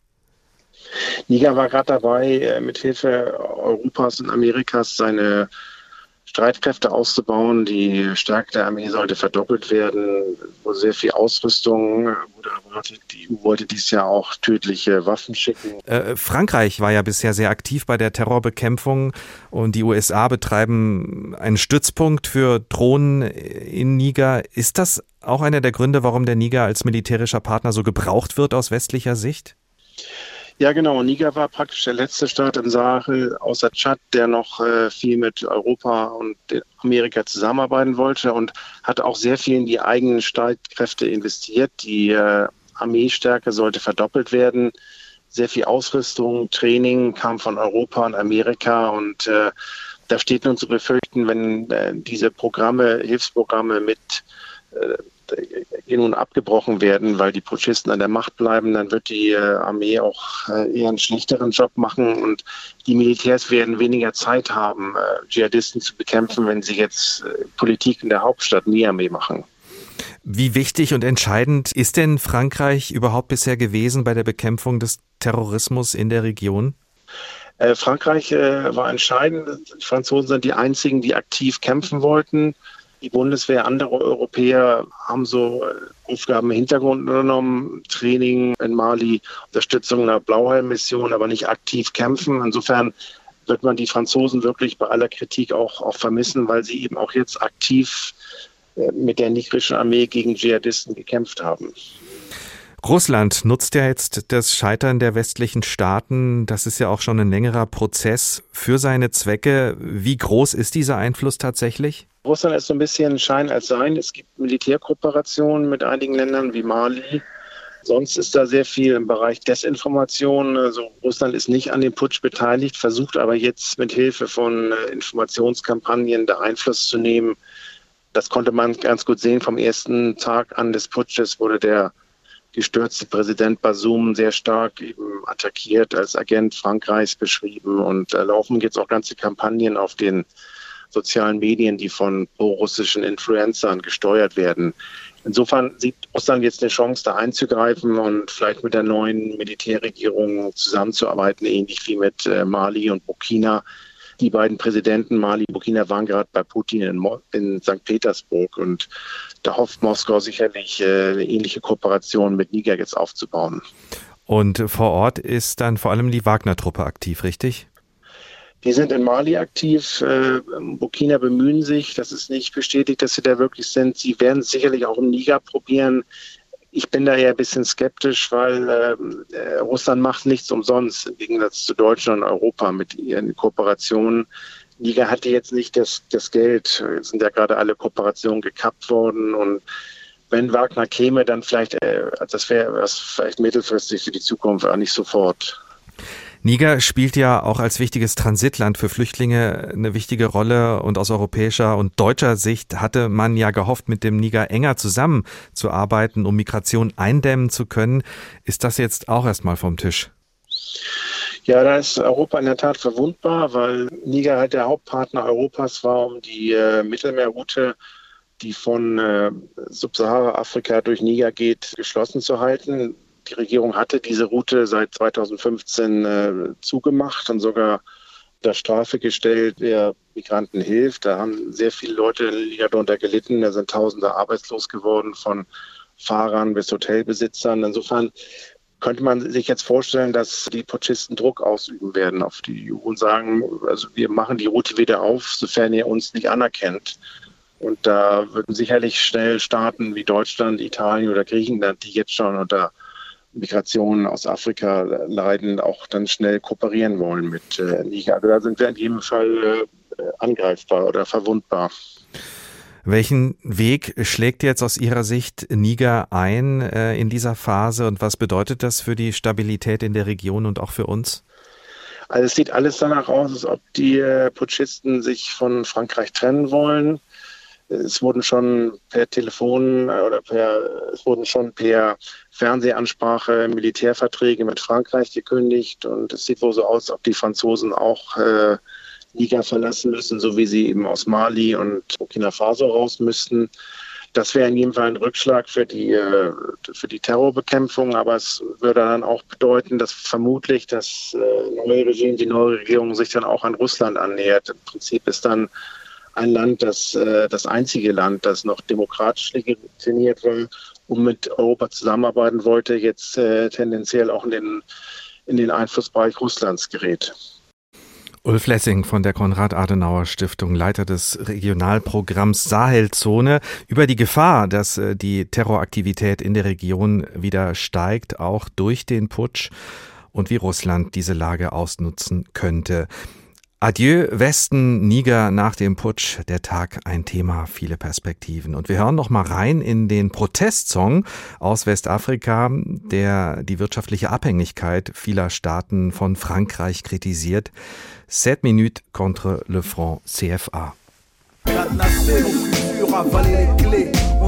Niger war gerade dabei, äh, mit Hilfe Europas und Amerikas seine Streitkräfte auszubauen. Die Stärke der Armee sollte verdoppelt werden, wo sehr viel Ausrüstung wurde erwartet. Die EU wollte dies Jahr auch tödliche Waffen schicken. Äh, Frankreich war ja bisher sehr aktiv bei der Terrorbekämpfung und die USA betreiben einen Stützpunkt für Drohnen in Niger. Ist das auch einer der Gründe, warum der Niger als militärischer Partner so gebraucht wird aus westlicher Sicht? Ja, genau. Niger war praktisch der letzte Staat im Sahel außer Tschad, der noch äh, viel mit Europa und Amerika zusammenarbeiten wollte und hat auch sehr viel in die eigenen Streitkräfte investiert. Die äh, Armeestärke sollte verdoppelt werden. Sehr viel Ausrüstung, Training kam von Europa und Amerika und äh, da steht nun zu befürchten, wenn äh, diese Programme, Hilfsprogramme mit äh, eh nun abgebrochen werden, weil die Putschisten an der Macht bleiben, dann wird die äh, Armee auch äh, eher einen schlechteren Job machen und die Militärs werden weniger Zeit haben, Dschihadisten zu bekämpfen, wenn sie jetzt Politik in der Hauptstadt Niamey machen. Wie wichtig und entscheidend ist denn Frankreich überhaupt bisher gewesen bei der Bekämpfung des Terrorismus in der Region? Äh, Frankreich äh, war entscheidend. Die Franzosen sind die einzigen, die aktiv kämpfen wollten. Die Bundeswehr, andere Europäer haben so äh, Aufgaben im Hintergrund unternommen, Training in Mali, Unterstützung einer Blauhelm-Mission, aber nicht aktiv kämpfen. Insofern wird man die Franzosen wirklich bei aller Kritik auch, auch vermissen, weil sie eben auch jetzt aktiv äh, mit der nigrischen Armee gegen Dschihadisten gekämpft haben. Russland nutzt ja jetzt das Scheitern der westlichen Staaten, das ist ja auch schon ein längerer Prozess, für seine Zwecke. Wie groß ist dieser Einfluss tatsächlich? Russland ist so ein bisschen Schein als Sein. Es gibt Militärkooperationen mit einigen Ländern wie Mali. Sonst ist da sehr viel im Bereich Desinformation. Also Russland ist nicht an dem Putsch beteiligt, versucht aber jetzt mit Hilfe von äh, Informationskampagnen da Einfluss zu nehmen. Das konnte man ganz gut sehen. Vom ersten Tag an des Putsches wurde der gestürzte Präsident Basum sehr stark eben attackiert, als Agent Frankreichs beschrieben. Und da laufen jetzt auch ganze Kampagnen auf den sozialen Medien, die von pro-russischen Influencern gesteuert werden. Insofern sieht Russland jetzt eine Chance, da einzugreifen und vielleicht mit der neuen Militärregierung zusammenzuarbeiten, ähnlich wie mit äh, Mali und Burkina. Die beiden Präsidenten Mali und Burkina waren gerade bei Putin in, in St. Petersburg und da hofft Moskau sicherlich äh, eine ähnliche Kooperation mit Niger jetzt aufzubauen. Und vor Ort ist dann vor allem die Wagner-Truppe aktiv, richtig? Die sind in Mali aktiv. Äh, Burkina bemühen sich. Das ist nicht bestätigt, dass sie da wirklich sind. Sie werden es sicherlich auch im Niger probieren. Ich bin da eher ein bisschen skeptisch, weil ähm, äh, Russland macht nichts umsonst, im Gegensatz zu Deutschland und Europa mit ihren Kooperationen. Niger hatte jetzt nicht das, das Geld. Jetzt sind ja gerade alle Kooperationen gekappt worden und wenn Wagner käme, dann vielleicht, äh, das wäre was vielleicht mittelfristig für die Zukunft, aber nicht sofort. Niger spielt ja auch als wichtiges Transitland für Flüchtlinge eine wichtige Rolle und aus europäischer und deutscher Sicht hatte man ja gehofft, mit dem Niger enger zusammenzuarbeiten, um Migration eindämmen zu können. Ist das jetzt auch erstmal vom Tisch? Ja, da ist Europa in der Tat verwundbar, weil Niger halt der Hauptpartner Europas war, um die äh, Mittelmeerroute, die von äh, Subsahara-Afrika durch Niger geht, geschlossen zu halten. Die Regierung hatte diese Route seit 2015 äh, zugemacht und sogar unter Strafe gestellt, wer Migranten hilft. Da haben sehr viele Leute darunter gelitten. Da sind Tausende arbeitslos geworden, von Fahrern bis Hotelbesitzern. Insofern könnte man sich jetzt vorstellen, dass die Putschisten Druck ausüben werden auf die EU und sagen, also wir machen die Route wieder auf, sofern ihr uns nicht anerkennt. Und da würden sicherlich schnell Staaten wie Deutschland, Italien oder Griechenland, die jetzt schon unter Migration aus Afrika leiden, auch dann schnell kooperieren wollen mit äh, Niger. Also da sind wir in jedem Fall äh, angreifbar oder verwundbar. Welchen Weg schlägt jetzt aus Ihrer Sicht Niger ein äh, in dieser Phase und was bedeutet das für die Stabilität in der Region und auch für uns? Also es sieht alles danach aus, als ob die Putschisten sich von Frankreich trennen wollen. Es wurden schon per Telefon äh, oder per, es wurden schon per Fernsehansprache Militärverträge mit Frankreich gekündigt und es sieht wohl so aus, ob die Franzosen auch äh, Niger verlassen müssen, so wie sie eben aus Mali und Burkina Faso raus müssten. Das wäre in jedem Fall ein Rückschlag für die, äh, für die Terrorbekämpfung, aber es würde dann auch bedeuten, dass vermutlich das äh, neue Regime, die neue Regierung sich dann auch an Russland annähert. Im Prinzip ist dann ein Land, das äh, das einzige Land, das noch demokratisch legitimiert war und mit Europa zusammenarbeiten wollte, jetzt tendenziell auch in den, in den Einflussbereich Russlands gerät. Ulf Lessing von der Konrad-Adenauer-Stiftung, Leiter des Regionalprogramms Sahelzone, über die Gefahr, dass äh, die Terroraktivität in der Region wieder steigt, auch durch den Putsch und wie Russland diese Lage ausnutzen könnte. Adieu Westen, Niger nach dem Putsch, der Tag ein Thema, viele Perspektiven. Und wir hören noch mal rein in den Protestsong aus Westafrika, der die wirtschaftliche Abhängigkeit vieler Staaten von Frankreich kritisiert. 7 minutes contre le franc CFA.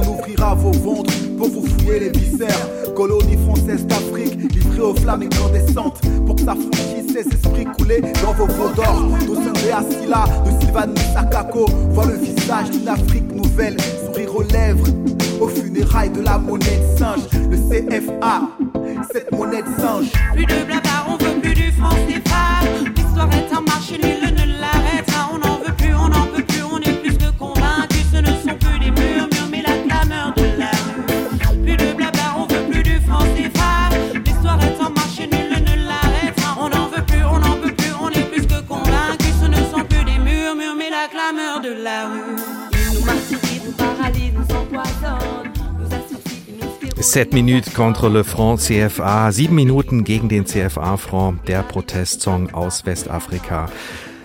Ouvrira vos ventres pour vous fouiller les viscères. Colonie française d'Afrique, livrée aux flammes incandescentes. Pour que ça ces esprits coulés dans vos veaux d'or. de Asila, de Sylvane Sakako. Voit le visage d'une Afrique nouvelle, sourire aux lèvres. Aux funérailles de la monnaie de singe, le CFA, cette monnaie de singe. Plus de blabla, on 7 Minuten contre le CFA, sieben Minuten gegen den CFA-Franc, der Protestsong aus Westafrika.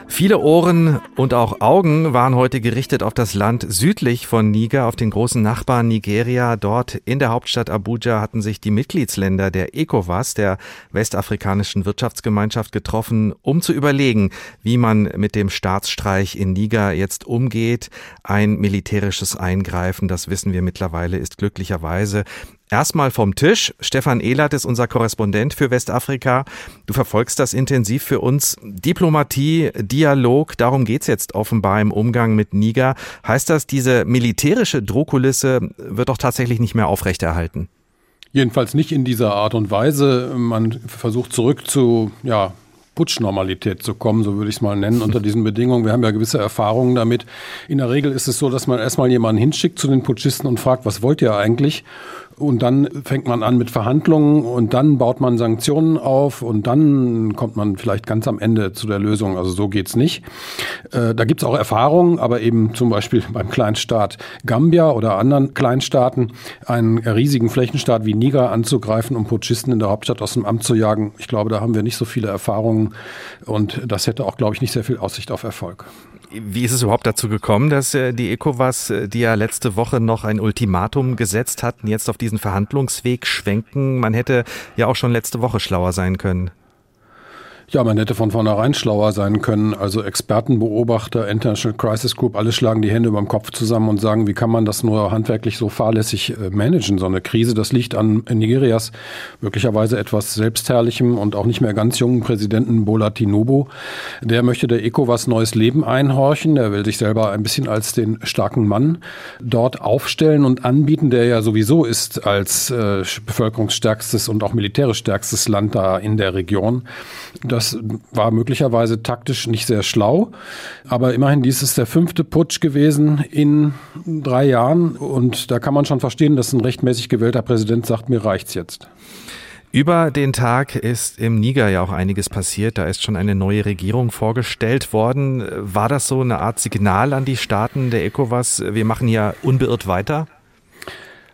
Viele Ohren und auch Augen waren heute gerichtet auf das Land südlich von Niger, auf den großen Nachbarn Nigeria. Dort in der Hauptstadt Abuja hatten sich die Mitgliedsländer der ECOWAS, der westafrikanischen Wirtschaftsgemeinschaft, getroffen, um zu überlegen, wie man mit dem Staatsstreich in Niger jetzt umgeht. Ein militärisches Eingreifen, das wissen wir mittlerweile, ist glücklicherweise Erstmal vom Tisch. Stefan Ehlert ist unser Korrespondent für Westafrika. Du verfolgst das intensiv für uns. Diplomatie, Dialog, darum geht's jetzt offenbar im Umgang mit Niger. Heißt das, diese militärische Drohkulisse wird doch tatsächlich nicht mehr aufrechterhalten? Jedenfalls nicht in dieser Art und Weise. Man versucht zurück zu, ja, Putschnormalität zu kommen, so würde ich es mal nennen, unter diesen Bedingungen. Wir haben ja gewisse Erfahrungen damit. In der Regel ist es so, dass man erstmal jemanden hinschickt zu den Putschisten und fragt, was wollt ihr eigentlich? Und dann fängt man an mit Verhandlungen und dann baut man Sanktionen auf und dann kommt man vielleicht ganz am Ende zu der Lösung. Also so geht's nicht. Äh, da gibt's auch Erfahrungen, aber eben zum Beispiel beim Kleinstaat Gambia oder anderen Kleinstaaten einen riesigen Flächenstaat wie Niger anzugreifen, um Putschisten in der Hauptstadt aus dem Amt zu jagen. Ich glaube, da haben wir nicht so viele Erfahrungen und das hätte auch, glaube ich, nicht sehr viel Aussicht auf Erfolg. Wie ist es überhaupt dazu gekommen, dass äh, die ECOWAS, äh, die ja letzte Woche noch ein Ultimatum gesetzt hatten, jetzt auf diesen Verhandlungsweg schwenken? Man hätte ja auch schon letzte Woche schlauer sein können. Ja, man hätte von vornherein schlauer sein können. Also Experten, Beobachter, International Crisis Group, alle schlagen die Hände über dem Kopf zusammen und sagen, wie kann man das nur handwerklich so fahrlässig äh, managen, so eine Krise. Das liegt an Nigerias möglicherweise etwas selbstherrlichem und auch nicht mehr ganz jungen Präsidenten Bola Tinubu. Der möchte der ECOWAS neues Leben einhorchen. Der will sich selber ein bisschen als den starken Mann dort aufstellen und anbieten, der ja sowieso ist als äh, bevölkerungsstärkstes und auch militärisch stärkstes Land da in der Region. Das Das war möglicherweise taktisch nicht sehr schlau, aber immerhin dies ist der fünfte Putsch gewesen in drei Jahren und da kann man schon verstehen, dass ein rechtmäßig gewählter Präsident sagt, mir reicht's jetzt. Über den Tag ist im Niger ja auch einiges passiert. Da ist schon eine neue Regierung vorgestellt worden. War das so eine Art Signal an die Staaten der ECOWAS? Wir machen hier unbeirrt weiter?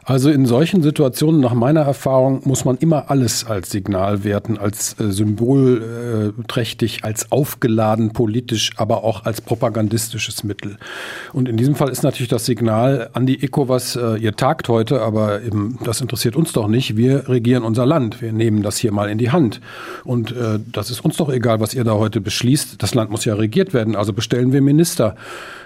Also in solchen Situationen, nach meiner Erfahrung, muss man immer alles als Signal werten, als äh, symbolträchtig, als aufgeladen politisch, aber auch als propagandistisches Mittel. Und in diesem Fall ist natürlich das Signal an die ECOWAS, äh, ihr tagt heute, aber eben, das interessiert uns doch nicht. Wir regieren unser Land. Wir nehmen das hier mal in die Hand. Und äh, das ist uns doch egal, was ihr da heute beschließt. Das Land muss ja regiert werden. Also bestellen wir Minister.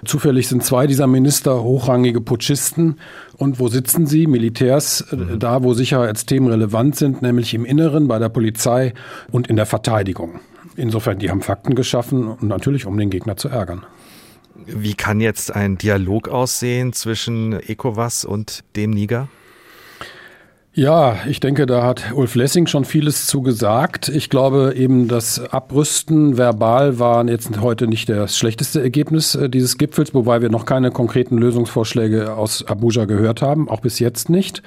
Zufällig sind zwei dieser Minister hochrangige Putschisten. Und wo sitzen sie? Militärs, äh, mhm. da wo Sicherheitsthemen relevant sind, nämlich im Inneren, bei der Polizei und in der Verteidigung. Insofern, die haben Fakten geschaffen und natürlich, um den Gegner zu ärgern. Wie kann jetzt ein Dialog aussehen zwischen ECOWAS und dem Niger? Ja, ich denke, da hat Ulf Lessing schon vieles zu gesagt. Ich glaube eben, das Abrüsten verbal war jetzt heute nicht das schlechteste Ergebnis äh, dieses Gipfels, wobei wir noch keine konkreten Lösungsvorschläge aus Abuja gehört haben, auch bis jetzt nicht.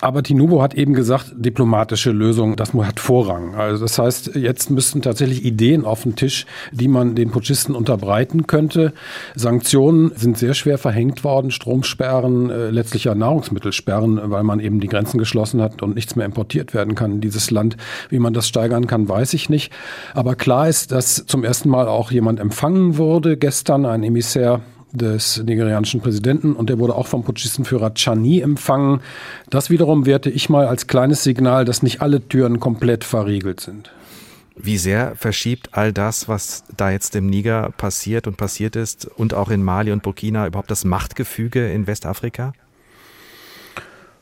Aber Tinubu hat eben gesagt, diplomatische Lösung, das hat Vorrang. Also das heißt, jetzt müssten tatsächlich Ideen auf den Tisch, die man den Putschisten unterbreiten könnte. Sanktionen sind sehr schwer verhängt worden, Stromsperren, äh, letztlich ja Nahrungsmittelsperren, weil man eben die Grenzen geschlossen hat und nichts mehr importiert werden kann in dieses Land. Wie man das steigern kann, weiß ich nicht. Aber klar ist, dass zum ersten Mal auch jemand empfangen wurde gestern, ein Emissär des nigerianischen Präsidenten und der wurde auch vom Putschistenführer Chani empfangen. Das wiederum werte ich mal als kleines Signal, dass nicht alle Türen komplett verriegelt sind. Wie sehr verschiebt all das, was da jetzt im Niger passiert und passiert ist und auch in Mali und Burkina überhaupt das Machtgefüge in Westafrika?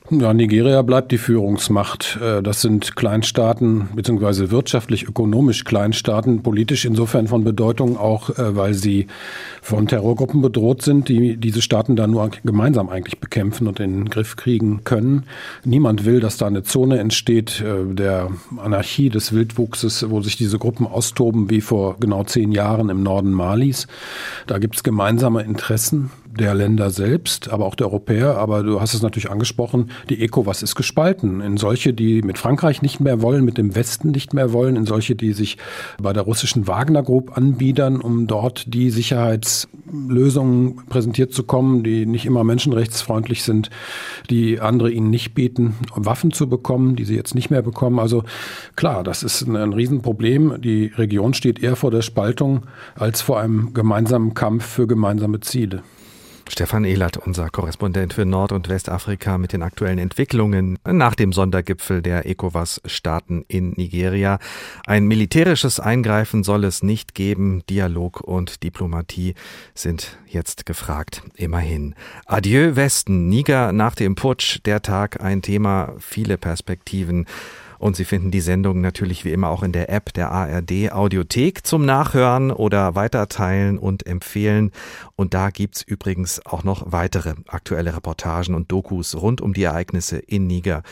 Ja, Nigeria bleibt die Führungsmacht. Äh, das sind Kleinstaaten, beziehungsweise wirtschaftlich, ökonomisch Kleinstaaten, politisch insofern von Bedeutung, auch äh, weil sie von Terrorgruppen bedroht sind, die diese Staaten da nur gemeinsam eigentlich bekämpfen und in den Griff kriegen können. Niemand will, dass da eine Zone entsteht äh, der Anarchie, des Wildwuchses, wo sich diese Gruppen austoben, wie vor genau zehn Jahren im Norden Malis. Da gibt es gemeinsame Interessen der Länder selbst, aber auch der Europäer. Aber du hast es natürlich angesprochen, die ECOWAS ist gespalten in solche, die mit Frankreich nicht mehr wollen, mit dem Westen nicht mehr wollen, in solche, die sich bei der russischen Wagner Group anbiedern, um dort die Sicherheitslösungen präsentiert zu kommen, die nicht immer menschenrechtsfreundlich sind, die andere ihnen nicht bieten, Waffen zu bekommen, die sie jetzt nicht mehr bekommen. Also klar, das ist ein, ein Riesenproblem. Die Region steht eher vor der Spaltung als vor einem gemeinsamen Kampf für gemeinsame Ziele. Stefan Ehlert, unser Korrespondent für Nord- und Westafrika mit den aktuellen Entwicklungen nach dem Sondergipfel der ECOWAS-Staaten in Nigeria. Ein militärisches Eingreifen soll es nicht geben. Dialog und Diplomatie sind jetzt gefragt. Immerhin. Adieu Westen, Niger nach dem Putsch, der Tag ein Thema, viele Perspektiven. Und Sie finden die Sendung natürlich wie immer auch in der App der ARD Audiothek zum Nachhören oder weiterteilen und empfehlen. Und da gibt's übrigens auch noch weitere aktuelle Reportagen und Dokus rund um die Ereignisse in Niger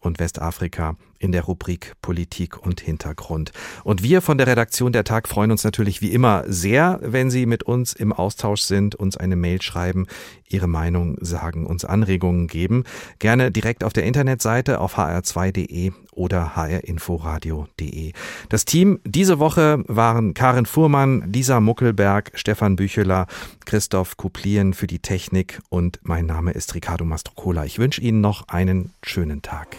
und Westafrika in der Rubrik Politik und Hintergrund. Und wir von der Redaktion der Tag freuen uns natürlich wie immer sehr, wenn Sie mit uns im Austausch sind, uns eine Mail schreiben, Ihre Meinung sagen, uns Anregungen geben. Gerne direkt auf der Internetseite auf hr2.de oder hrinforadio.de. Das Team diese Woche waren Karin Fuhrmann, Lisa Muckelberg, Stefan Bücheler, Christoph Kuplien für die Technik und mein Name ist Ricardo Mastrocola. Ich wünsche Ihnen noch einen schönen Tag.